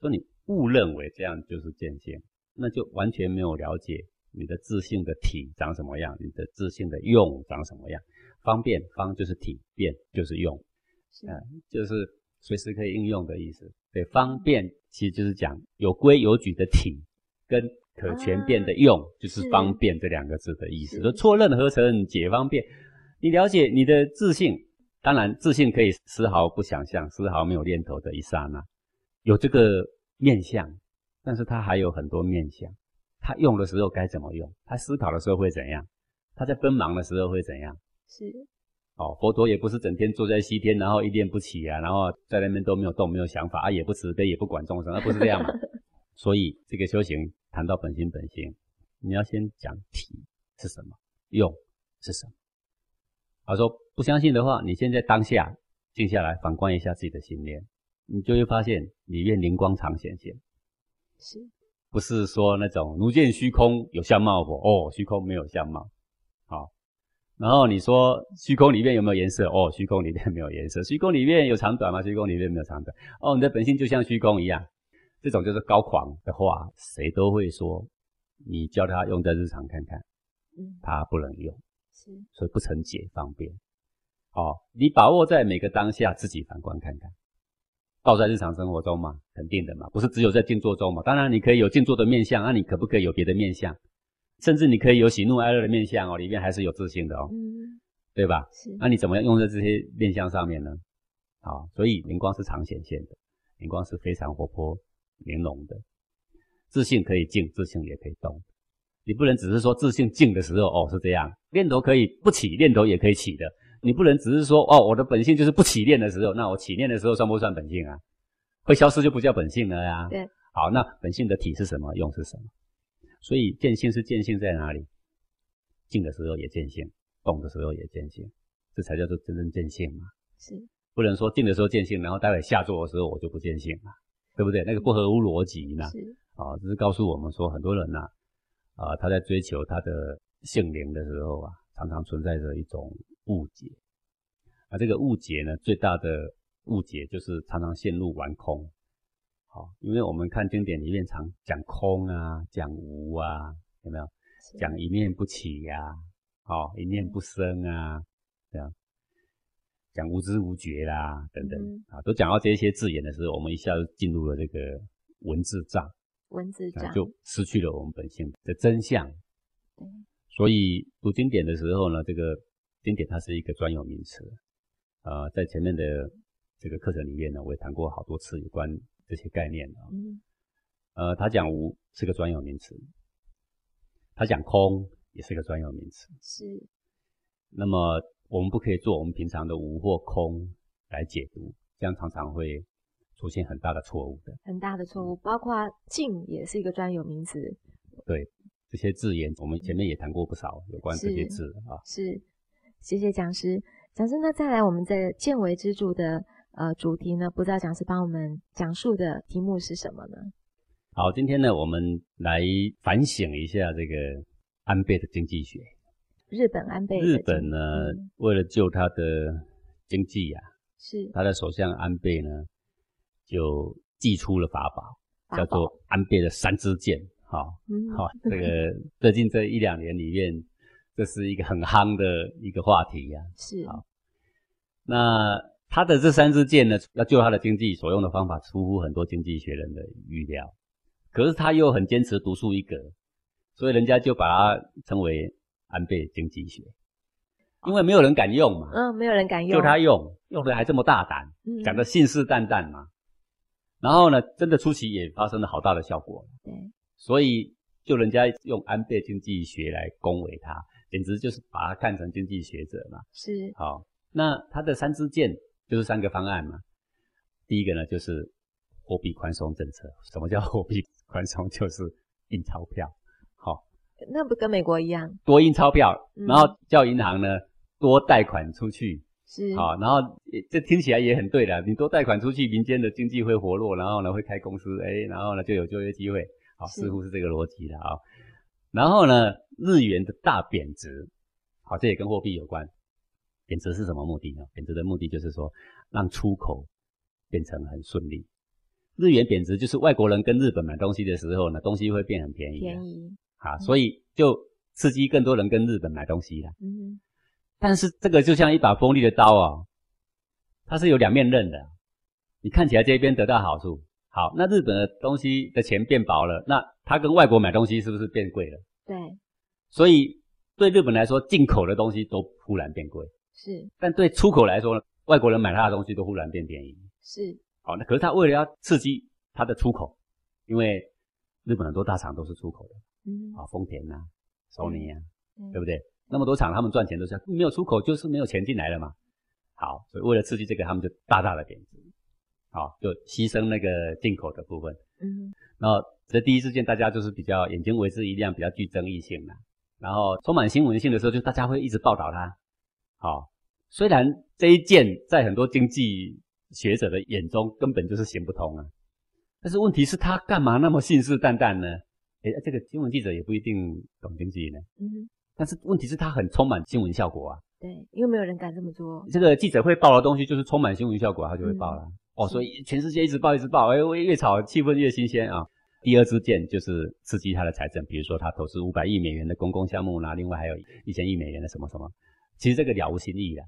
说你误认为这样就是见性，那就完全没有了解你的自性的体长什么样，你的自性的用长什么样。方便方就是体，便就是用，是啊、就是随时可以应用的意思。对，方便其实就是讲有规有矩的体，跟可全变的用，就是是方便这两个字的意思。说错认合成解方便，你了解你的自信，当然自信可以丝毫不想象、丝毫没有念头的一刹那，有这个面相，但是他还有很多面相。他用的时候该怎么用？他思考的时候会怎样？他在奔忙的时候会怎样？是哦，佛陀也不是整天坐在西天，然后一念不起啊，然后在那边都没有动，没有想法啊，也不慈悲，也不管众生，那不是这样嘛？所以这个修行谈到本心本性，你要先讲体是什么，用是什么。他说不相信的话，你现在当下静下来，反观一下自己的心念，你就会发现里面灵光常显现。是不是说那种如见虚空有相貌不？哦，虚空没有相貌。好，然后你说虚空里面有没有颜色？哦，虚空里面没有颜色。虚空里面有长短吗？虚空里面没有长短。哦，你的本性就像虚空一样，这种就是高狂的话，谁都会说。你叫他用在日常看看，嗯他不能用，是所以不成解方便。哦，你把握在每个当下，自己反观看看。倒在日常生活中嘛，肯定的嘛，不是只有在静坐中嘛。当然你可以有静坐的面相，那你可不可以有别的面相？甚至你可以有喜怒哀乐的面相哦，里面还是有自信的哦，嗯对吧？是那你怎么样用在这些面相上面呢？好，所以灵光是常显现的，灵光是非常活泼玲珑的，自信可以静，自信也可以动。你不能只是说自信静的时候哦是这样，念头可以不起，念头也可以起的。你不能只是说哦，我的本性就是不起念的时候，那我起念的时候算不算本性啊？会消失就不叫本性了呀。对。好，那本性的体是什么？用是什么？所以见性是见性在哪里？静的时候也见性，动的时候也见性，这才叫做真正见性嘛。是不能说静的时候见性，然后待会下坐的时候我就不见性了，对不对？那个不合乎逻辑呢。是啊，这是告诉我们说，很多人呐、啊，他在追求他的性灵的时候啊，常常存在着一种误解。啊，这个误解呢，最大的误解就是常常陷入玩空。好、因为我们看经典里面常讲空啊，讲无啊，有没有？是讲一念不起呀、哦，一念不生啊，这样讲无知无觉啦，等等、嗯啊，都讲到这些字眼的时候，我们一下就进入了这个文字障。文字啊，障就失去了我们本性的真相。对所以读经典的时候呢，这个经典它是一个专有名词。呃，在前面的这个课程里面呢，我也谈过好多次有关这些概念啊。嗯呃，他讲无是个专有名词，他讲空也是个专有名词。是那么我们不可以做我们平常的无或空来解读，这样常常会出现很大的错误的。很大的错误，包括静也是一个专有名词，对这些字眼，我们前面也谈过不少有关这些字啊。是，谢谢讲师。讲师，那再来我们在见微知著的呃主题呢，不知道讲师帮我们讲述的题目是什么呢？好，今天呢，我们来反省一下这个安倍的经济学。日本安倍日本呢，嗯为了救他的经济啊，是他的首相安倍呢，就祭出了法宝，叫法宝做安倍的三支箭。好、嗯好、这个最近这一两年里面，这是一个很夯的一个话题呀、是。好那他的这三支箭呢，要救他的经济所用的方法，出乎很多经济学人的预料。可是他又很坚持独树一格，所以人家就把它称为安倍经济学，因为没有人敢用嘛，嗯，没有人敢用，就他用，用的还这么大胆，嗯。讲的信誓旦旦嘛。然后呢，真的初期也发生了好大的效果，对所以就人家用安倍经济学来恭维他，简直就是把他看成经济学者嘛。是好，那他的三支箭就是三个方案嘛。第一个呢就是货币宽松政策。什么叫货币宽松？就是印钞票，好，那不跟美国一样？多印钞票，嗯然后叫银行呢多贷款出去，是好，然后这听起来也很对的。你多贷款出去，民间的经济会活络，然后呢会开公司，哎，然后呢就有就业机会，好，似乎是这个逻辑的啊。然后呢，日元的大贬值，好，这也跟货币有关。贬值是什么目的呢？贬值的目的就是说让出口变成很顺利。日元贬值就是外国人跟日本买东西的时候呢，东西会变很便宜啊，便宜，啊，所以就刺激更多人跟日本买东西啦。嗯但是这个就像一把锋利的刀啊，它是有两面刃的。你看起来这边得到好处，好，那日本的东西的钱变薄了，那他跟外国买东西是不是变贵了？对，所以对日本来说，进口的东西都忽然变贵，是但对出口来说呢，外国人买他的东西都忽然变便宜。是，好，那可是他为了要刺激他的出口，因为日本很多大厂都是出口的嗯，啊，丰田啊、索尼啊，嗯对不对？那么多厂，他们赚钱都是没有出口，就是没有钱进来了嘛。好，所以为了刺激这个，他们就大大的贬值，好，就牺牲那个进口的部分。嗯然后这第一事件，大家就是比较眼睛为之一亮，比较具争议性的。然后充满新闻性的时候，就大家会一直报道它。好，虽然这一件在很多经济学者的眼中根本就是行不通啊，但是问题是他干嘛那么信誓旦旦呢？诶，这个新闻记者也不一定懂经济呢。嗯，但是问题是他很充满新闻效果啊。对，因为没有人敢这么做，这个记者会报的东西就是充满新闻效果，他就会报了。哦，所以全世界一直报一直报，哎，越炒气氛越新鲜啊。第二支箭就是刺激他的财政，比如说他投资五百亿美元的公共项目啦，另外还有一千亿美元的什么什么，其实这个了无新意的。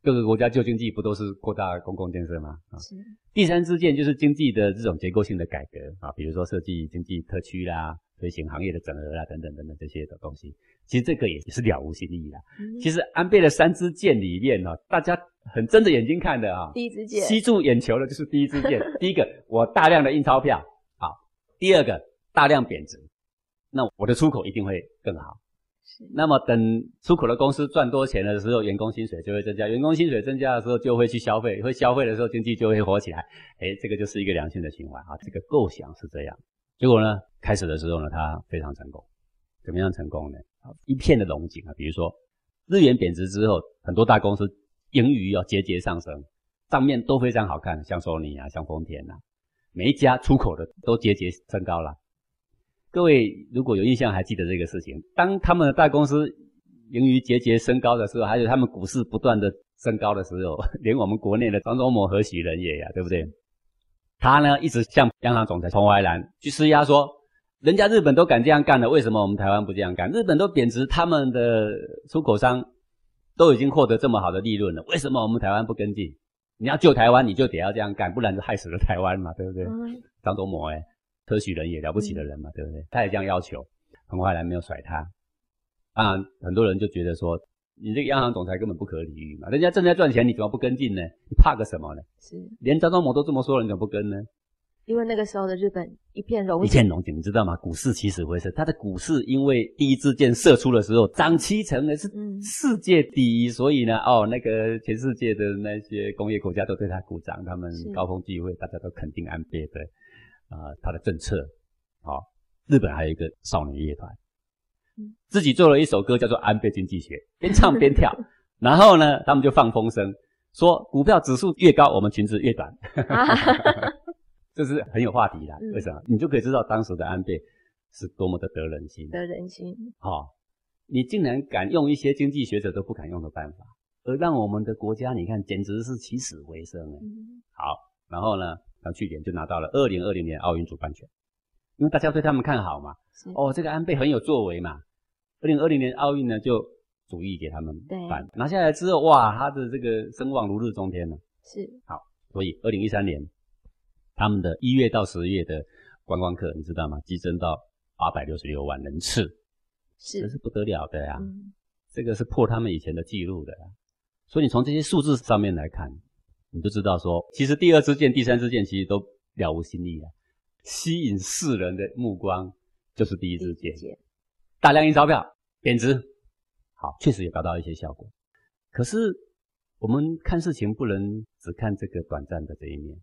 各个国家救经济不都是扩大公共建设吗？啊，是第三支箭就是经济的这种结构性的改革啊，比如说设计经济特区啦，推行行业的整合啦，等等等等这些的东西，其实这个也是了无新意的。嗯其实安倍的三支箭里面呢、大家很睁着眼睛看的啊，第一支箭吸住眼球的就是第一支箭。第一个，我大量的印钞票，好；第二个，大量贬值，那我的出口一定会更好。是那么等出口的公司赚多钱的时候，员工薪水就会增加，员工薪水增加的时候就会去消费，会消费的时候经济就会活起来。哎，这个就是一个良性的循环啊，这个构想是这样。结果呢，开始的时候呢，它非常成功。怎么样成功呢？一片的龙井啊，比如说日元贬值之后，很多大公司盈余要节节上升，账面都非常好看，像索尼啊，像丰田啊，每一家出口的都节节升高了。各位如果有印象，还记得这个事情？当他们的大公司盈余节节升高的时候，还有他们股市不断的升高的时候，连我们国内的张忠谋何许人也呀、对不对？他呢一直向央行总裁彭淮南去施压说，人家日本都敢这样干了，为什么我们台湾不这样干？日本都贬值，他们的出口商都已经获得这么好的利润了，为什么我们台湾不跟进？你要救台湾，你就得要这样干，不然就害死了台湾嘛，对不对？嗯张忠谋哎，特许人也了不起的人嘛，对不对？他也这样要求，彭淮南没有甩他。当然，很多人就觉得说，你这个央行总裁根本不可理喻嘛，人家正在赚钱，你怎么不跟进呢？你怕个什么呢？是连张忠谋都这么说了，你怎么不跟呢？因为那个时候的日本一片荣景，一片荣景，你知道吗？股市起死回生，它的股市因为第一支箭射出的时候涨七成呢，是嗯世界第一，所以呢，哦，那个全世界的那些工业国家都对他鼓掌，他们高峰聚会，大家都肯定安倍的啊、他的政策。好、日本还有一个少年乐团嗯，自己做了一首歌叫做《安倍经济学》，边唱边跳，然后呢，他们就放风声说，股票指数越高，我们裙子越短。啊，这是很有话题的。嗯为什么？你就可以知道当时的安倍是多么的得人心。得人心，好、你竟然敢用一些经济学者都不敢用的办法，而让我们的国家，你看简直是起死回生哎。嗯好，然后呢，他去年就拿到了二零二零年奥运主办权，因为大家对他们看好嘛。哦，这个安倍很有作为嘛。二零二零年奥运呢，就主意给他们对办，拿下来之后，哇，他的这个声望如日中天了。是好所以二零一三年，他们的一月到十月的观光客，你知道吗？激增到八百六十六万人次，是这是是不得了的呀、嗯这个是破他们以前的记录的啊。所以你从这些数字上面来看，你就知道说，其实第二支箭、第三支箭其实都了无新意啊，吸引世人的目光，就是第一支箭，箭大量印钞票，贬值，好，确实也达到一些效果。可是我们看事情不能只看这个短暂的这一面。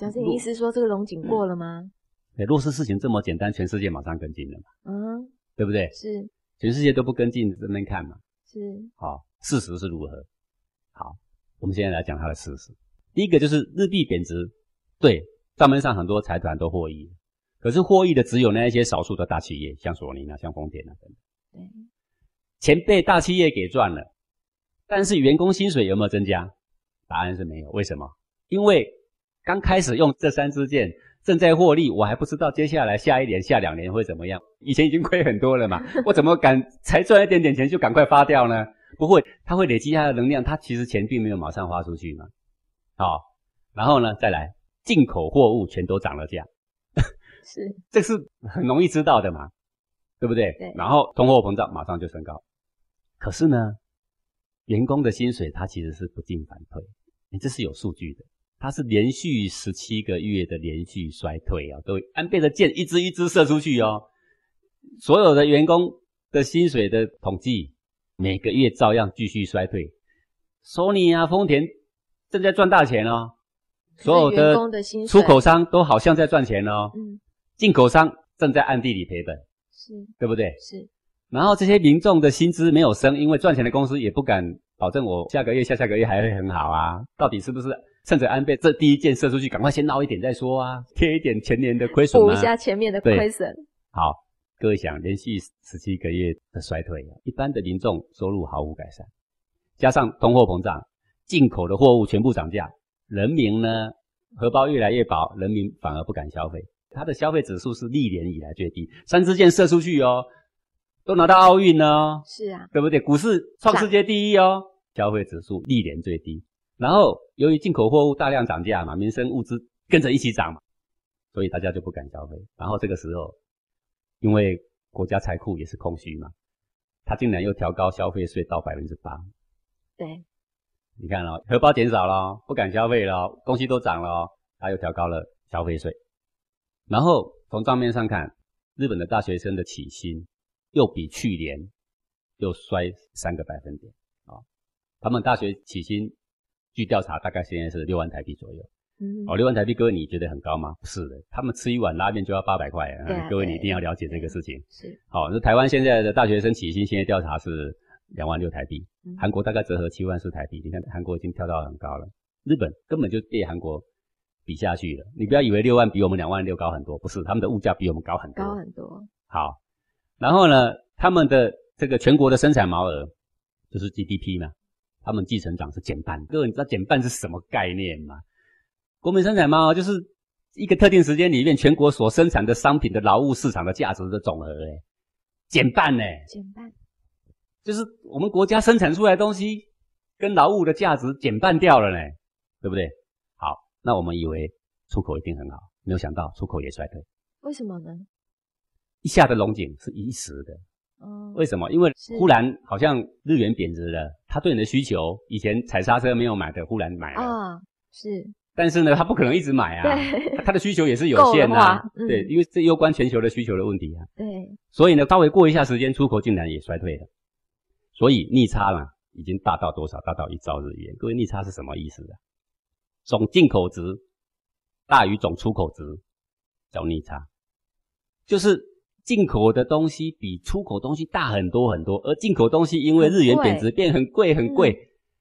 讲师，你意思说这个龙井过了吗？对，若是事情这么简单，全世界马上跟进了嘛，嗯，对不对？是全世界都不跟进，这边看嘛。是，好，事实是如何？好，我们现在来讲它的事实。第一个就是日币贬值，对，账面上很多财团都获益，可是获益的只有那一些少数的大企业，像索尼啊、像丰田啊等等。对，钱被大企业给赚了，但是员工薪水有没有增加？答案是没有。为什么？因为刚开始用这三支箭正在获利，我还不知道接下来下一年、下两年会怎么样。以前已经亏很多了嘛，我怎么敢才赚一点点钱就赶快发掉呢？不会，它会累积它的能量，它其实钱并没有马上花出去嘛。好，然后呢，再来进口货物全都涨了价，是这是很容易知道的嘛，对不对？对然后通货膨胀马上就升高，可是呢，员工的薪水它其实是不进反退，你这是有数据的，它是连续十七个月的连续衰退啊，各位，安倍的箭一支一支射出去哦，所有的员工的薪水的统计，每个月照样继续衰退。索尼啊，丰田正在赚大钱哦，所有的出口商都好像在赚钱哦，嗯，进口商正在暗地里赔本，是。对不对？是。然后这些民众的薪资没有升，因为赚钱的公司也不敢保证我下个月、下下个月还会很好啊。到底是不是趁着安倍这第一箭射出去，赶快先捞一点再说啊，贴一点前年的亏损啊？补一下前面的对亏损，好，各位想，连续十七个月的衰退，一般的民众收入毫无改善，加上通货膨胀，进口的货物全部涨价，人民呢荷包越来越薄，人民反而不敢消费，它的消费指数是历年以来最低，三支箭射出去哦，都拿到奥运了哦，是啊，对不对？股市创世界第一哦，消费指数历年最低。然后由于进口货物大量涨价嘛，民生物资跟着一起涨嘛，所以大家就不敢消费。然后这个时候，因为国家财库也是空虚嘛，他竟然又调高消费税到百分之八。对，你看哦，荷包减少了哦，不敢消费了哦，东西都涨了哦，他又调高了消费税。然后从账面上看，日本的大学生的起薪又比去年又衰三个百分点啊、哦。他们大学起薪，据调查大概现在是六万台币左右。嗯，哦，六万台币，各位你觉得很高吗？不是的，他们吃一碗拉面就要八百块、各位你一定要了解这个事情。是好，那台湾现在的大学生起薪，现在调查是两万六台币，嗯韩国大概折合七万四台币。你看韩国已经跳到很高了，日本根本就被韩国比下去了。你不要以为六万比我们两万六高很多，不是，他们的物价比我们高很多。高很多，好，然后呢，他们的这个全国的生产毛额就是 GDP 嘛，他们继承长是减半。各位，你知道减半是什么概念吗？国民生产毛额就是一个特定时间里面全国所生产的商品的劳务市场的价值的总和，哎，减半呢，减半，就是我们国家生产出来的东西跟劳务的价值减半掉了呢，对不对？好，那我们以为出口一定很好，没有想到出口也衰退。为什么呢？一下的龙井是一时的，嗯，为什么？因为忽然好像日元贬值了，他对你的需求，以前踩刹车没有买的，忽然买了。啊，是但是呢，他不可能一直买啊，对他的需求也是有限够的对，因为这攸关全球的需求的问题啊。对，所以呢，稍微过一下时间，出口竟然也衰退了。所以逆差呢，已经大到多少？大到一兆日元。各位，逆差是什么意思啊？总进口值大于总出口值，叫逆差，就是进口的东西比出口东西大很多很多，而进口东西因为日元贬值变很贵很贵，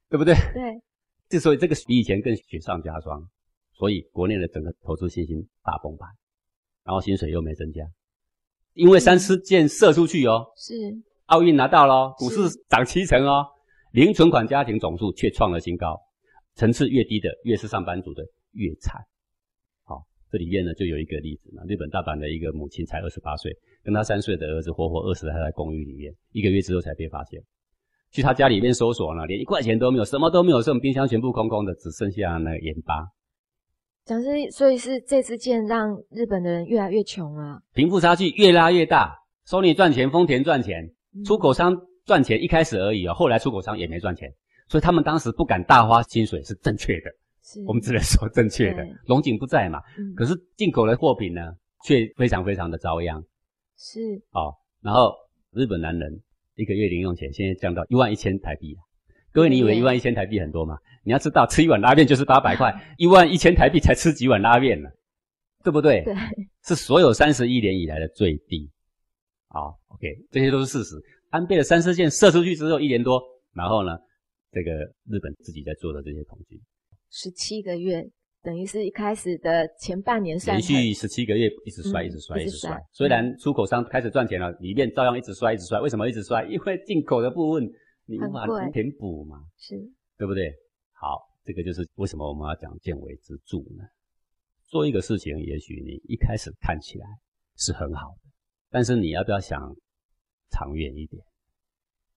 对不对？对，之所以这个比以前更雪上加霜，所以国内的整个投资信心大崩盘，然后薪水又没增加，因为三支箭射出去哦，是。奥运拿到了哦，股市是涨七成哦，零存款家庭总数却创了新高，层次越低的越是上班族的越惨。好，这里面呢就有一个例子嘛，日本大阪的一个母亲才二十八岁，跟她三岁的儿子活活饿死在公寓里面，一个月之后才被发现。去他家里面搜索呢，连一块钱都没有，什么都没有剩，冰箱全部空空的，只剩下那个盐巴。讲师，所以是这支箭让日本的人越来越穷了，贫富差距越拉越大，Sony 赚钱，丰田赚钱，嗯出口商赚钱一开始而已哦，后来出口商也没赚钱，所以他们当时不敢大花薪水是正确的，是我们只能说正确的对。龙井不在嘛，嗯可是进口的货品呢，却非常非常的遭殃。是哦，然后日本男人一个月零用钱现在降到一万一千台币啊各位，你以为一万一千台币很多吗？你要知道，吃一碗拉面就是八百块，一万一千台币才吃几碗拉面呢，对不对？对，是所有三十一年以来的最低。好，OK，这些都是事实。安倍的三四箭射出去之后一年多，然后呢，这个日本自己在做的这些统计，十七个月，等于是一开始的前半年算很连续十七个月一直摔，嗯一直摔，一直摔一直摔。虽然出口商开始赚钱了，里面照样一直摔，一直摔。为什么一直摔？因为进口的部分你无法填补嘛，是对不对？好，这个就是为什么我们要讲见微知著呢？做一个事情，也许你一开始看起来是很好的，但是你要不要想长远一点？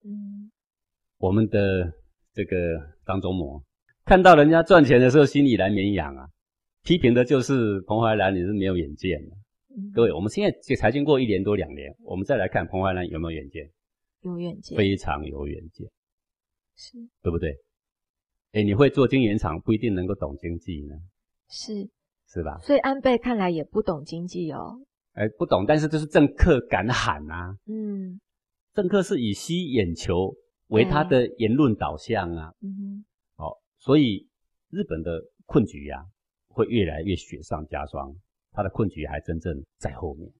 嗯我们的这个张忠谋看到人家赚钱的时候，心里难绵痒啊。批评的就是彭淮南，你是没有远见的。嗯各位，我们现在才经过一年多两年，我们再来看彭淮南有没有远见？有远见非常有远见，是对不对？哎，你会做晶圆厂，不一定能够懂经济呢，是，是吧？所以安倍看来也不懂经济哦。哎，不懂，但是就是政客敢喊啊，嗯政客是以吸眼球为他的言论导向啊。嗯哼哦，所以日本的困局呀、会越来越雪上加霜，它的困局还真正在后面。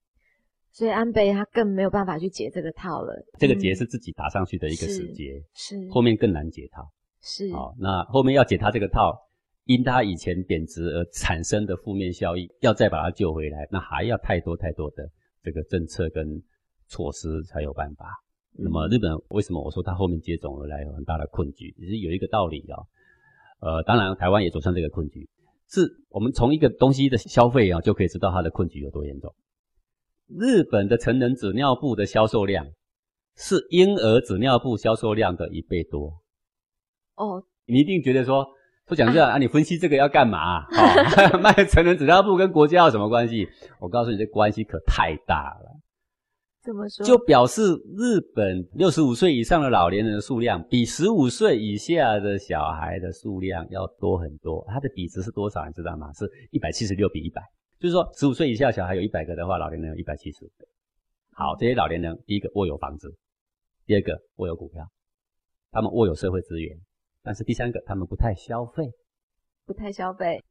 所以安倍他更没有办法去解这个套了。这个结嗯是自己打上去的一个死结，是后面更难解套。是哦，那后面要解他这个套，因他以前贬值而产生的负面效益，要再把它救回来，那还要太多太多的这个政策跟措施才有办法。那么日本为什么我说他后面接踵而来有很大的困局？其实有一个道理啊、呃，当然台湾也走向这个困局，是我们从一个东西的消费啊就可以知道它的困局有多严重。日本的成人纸尿布的销售量是婴儿纸尿布销售量的一倍多。哦，你一定觉得说，说讲这样啊，你分析这个要干嘛、啊？哦，卖成人纸尿布跟国家有什么关系？我告诉你，这关系可太大了。怎么说？就表示日本六十五岁以上的老年人的数量，比十五岁以下的小孩的数量要多很多。它的比值是多少？你知道吗？是一百七十六比一百。就是说，十五岁以下小孩有一百个的话，老年人有一百七十个。好，这些老年人，第一个握有房子，第二个握有股票，他们握有社会资源，但是第三个，他们不太消费，不太消费。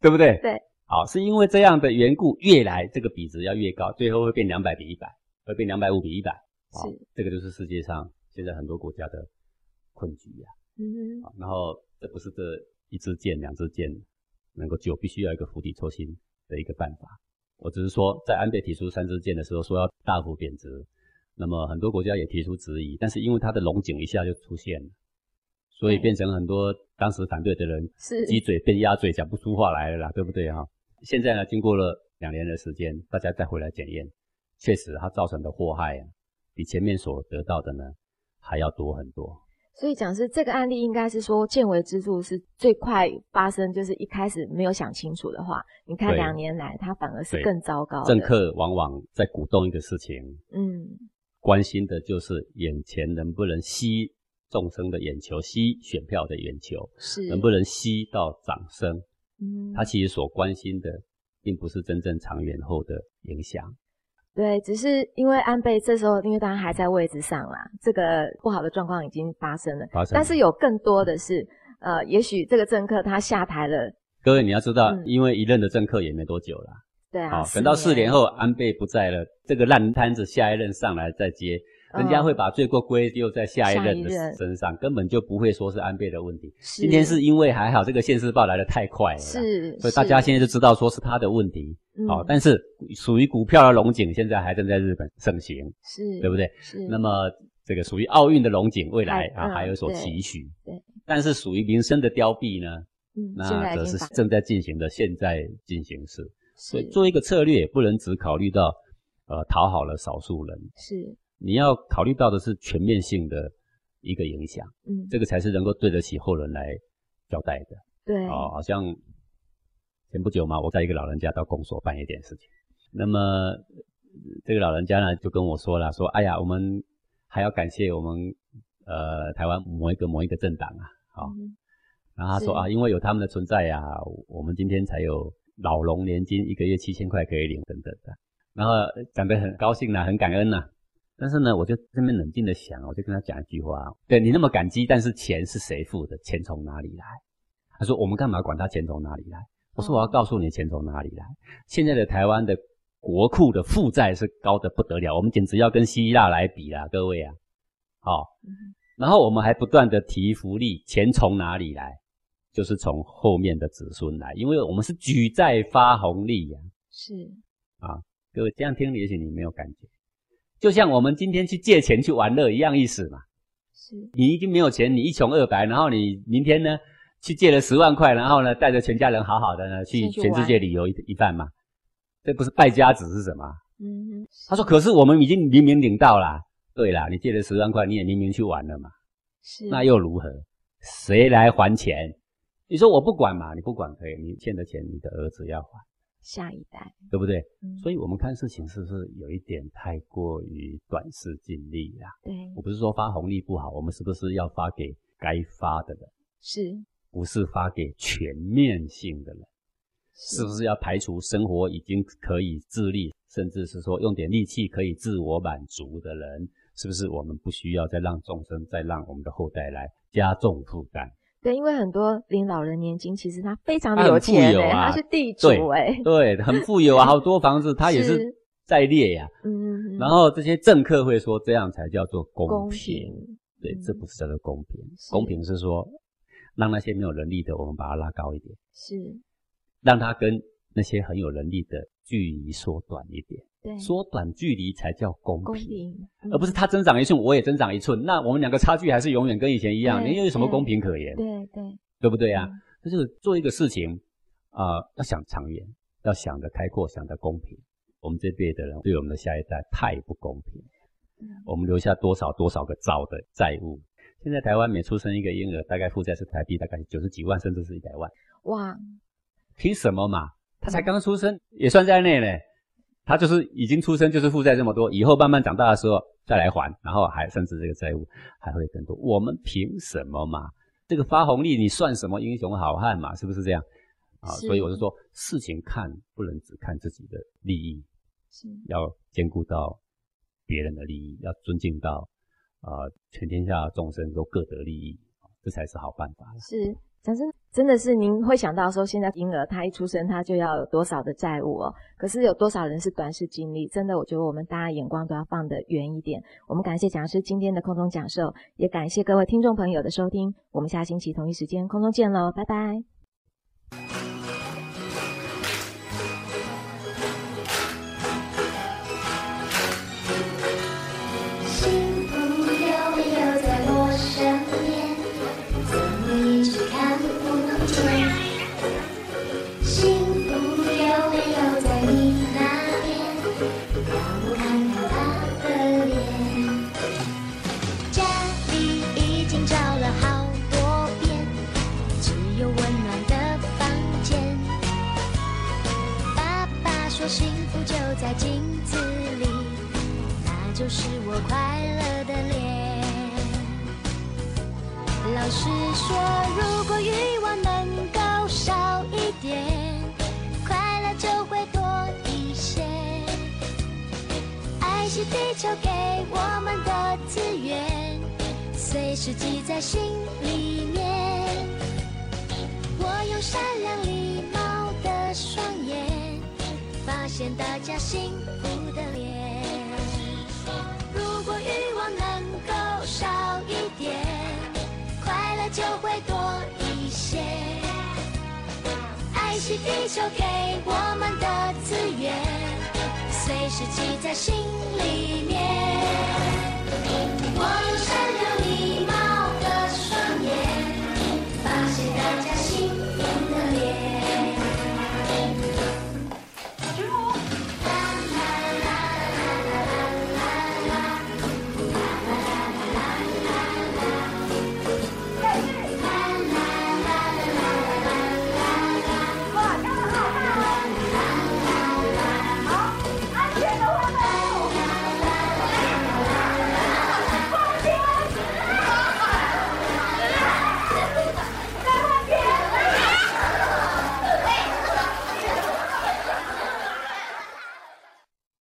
对不对？对。好，是因为这样的缘故，越来这个比值要越高，最后会变两百比一百，会变两百五比一百。好是，这个就是世界上现在很多国家的困局呀、嗯啊。然后这不是这一支箭、两支箭能够救，必须要一个釜底抽薪的一个办法。我只是说，在安倍提出三支箭的时候，说要大幅贬值，那么很多国家也提出质疑，但是因为它的龙井一下就出现了，所以变成很多当时反对的人是鸡嘴变鸭嘴，讲不出话来了啦，对不对哈？现在呢，经过了两年的时间，大家再回来检验，确实它造成的祸害啊，比前面所得到的呢还要多很多。所以讲是这个案例应该是说见微知著是最快发生，就是一开始没有想清楚的话，你看对两年来它反而是更糟糕。政客往往在鼓动一个事情，嗯关心的就是眼前能不能吸众生的眼球，吸选票的眼球，是能不能吸到掌声。嗯他其实所关心的，并不是真正长远后的影响。对，只是因为安倍这时候因为当然还在位置上啦，这个不好的状况已经发生了，发生了但是有更多的是呃，也许这个政客他下台了，各位你要知道，嗯因为一任的政客也没多久啦。对啊，好，等到四年后安倍不在了，这个烂摊子下一任上来再接，嗯人家会把罪过归咎在下一任的身上，根本就不会说是安倍的问题。今天是因为还好这个现世报来的太快了，是，所以大家现在就知道说是他的问题。嗯好，但是属于股票的龙井现在还正在日本盛行，是对不对？是，那么这个属于奥运的龙井，未来啊还嗯还有所期许。对，但是属于民生的凋敝呢，嗯，那则是正在进行的现在进行式。所以做一个策略，不能只考虑到呃讨好了少数人，是你要考虑到的是全面性的一个影响，嗯，这个才是能够对得起后人来交代的。对哦，好像前不久嘛，我在一个老人家到公所办一点事情，那么呃这个老人家呢就跟我说了，说哎呀，我们还要感谢我们呃台湾某一个某一个政党啊，好、嗯然后他说啊，因为有他们的存在呀、我们今天才有老农年金一个月七千块可以领等等的。然后讲得很高兴啦，很感恩啦。但是呢，我就这边冷静的想，我就跟他讲一句话：，对你那么感激，但是钱是谁付的？钱从哪里来？他说：我们干嘛管他钱从哪里来？我说：我要告诉你，钱从哪里来。现在的台湾的国库的负债是高的不得了，我们简直要跟希腊来比啦，各位啊！好，然后我们还不断的提福利，钱从哪里来？就是从后面的子孙来，因为我们是举债发红利呀。是啊，各位这样听，也许你没有感觉，就像我们今天去借钱去玩乐一样意思嘛。是，你已经没有钱，你一穷二白，然后你明天呢去借了十万块，然后呢带着全家人好好的呢去全世界旅游一一番嘛，这不是败家子是什么？嗯，他说，可是我们已经明明领到了，对啦，你借了十万块，你也明明去玩了嘛，是，那又如何？谁来还钱？你说我不管嘛？你不管可以，你欠的钱你的儿子要还，下一代对不对？所以我们看事情是不是有一点太过于短视近利呀？对，我不是说发红利不好，我们是不是要发给该发的人？是，不是发给全面性的人？是不是要排除生活已经可以自立，甚至是说用点力气可以自我满足的人？是不是我们不需要再让众生，再让我们的后代来加重负担？对，因为很多领老人年金，其实他非常的有钱啊，他是地主哎，对，很富有啊，好多房子，他也是在列呀。嗯，然后这些政客会说，这样才叫做公平。对，这不是叫做公平，公平是说让那些没有能力的，我们把它拉高一点，是让他跟那些很有能力的距离缩短一点。对，缩短距离才叫公平，而不是他增长一寸，我也增长一寸，那我们两个差距还是永远跟以前一样，你又有什么公平可言？对对，对不对啊？就是做一个事情啊，要想长远，要想得开阔，想得公平。我们这辈的人对我们的下一代太不公平，我们留下多少多少个兆的债务。现在台湾每出生一个婴儿，大概负债是台币大概九十几万，甚至是一百万。哇，凭什么嘛？他才刚出生，也算在内嘞。他就是已经出生就是负债这么多，以后慢慢长大的时候再来还，然后还甚至这个债务还会更多。我们凭什么嘛？这个发红利你算什么英雄好汉嘛？是不是这样？啊，所以我是说，事情看不能只看自己的利益，是要兼顾到别人的利益，要尊敬到啊全天下众生都各得利益，这才是好办法。是。讲真，真的是您会想到说，现在婴儿他一出生他就要有多少的债务哦？可是有多少人是短视经历？真的，我觉得我们大家眼光都要放得远一点。我们感谢讲师今天的空中讲授，也感谢各位听众朋友的收听。我们下星期同一时间空中见喽，拜拜。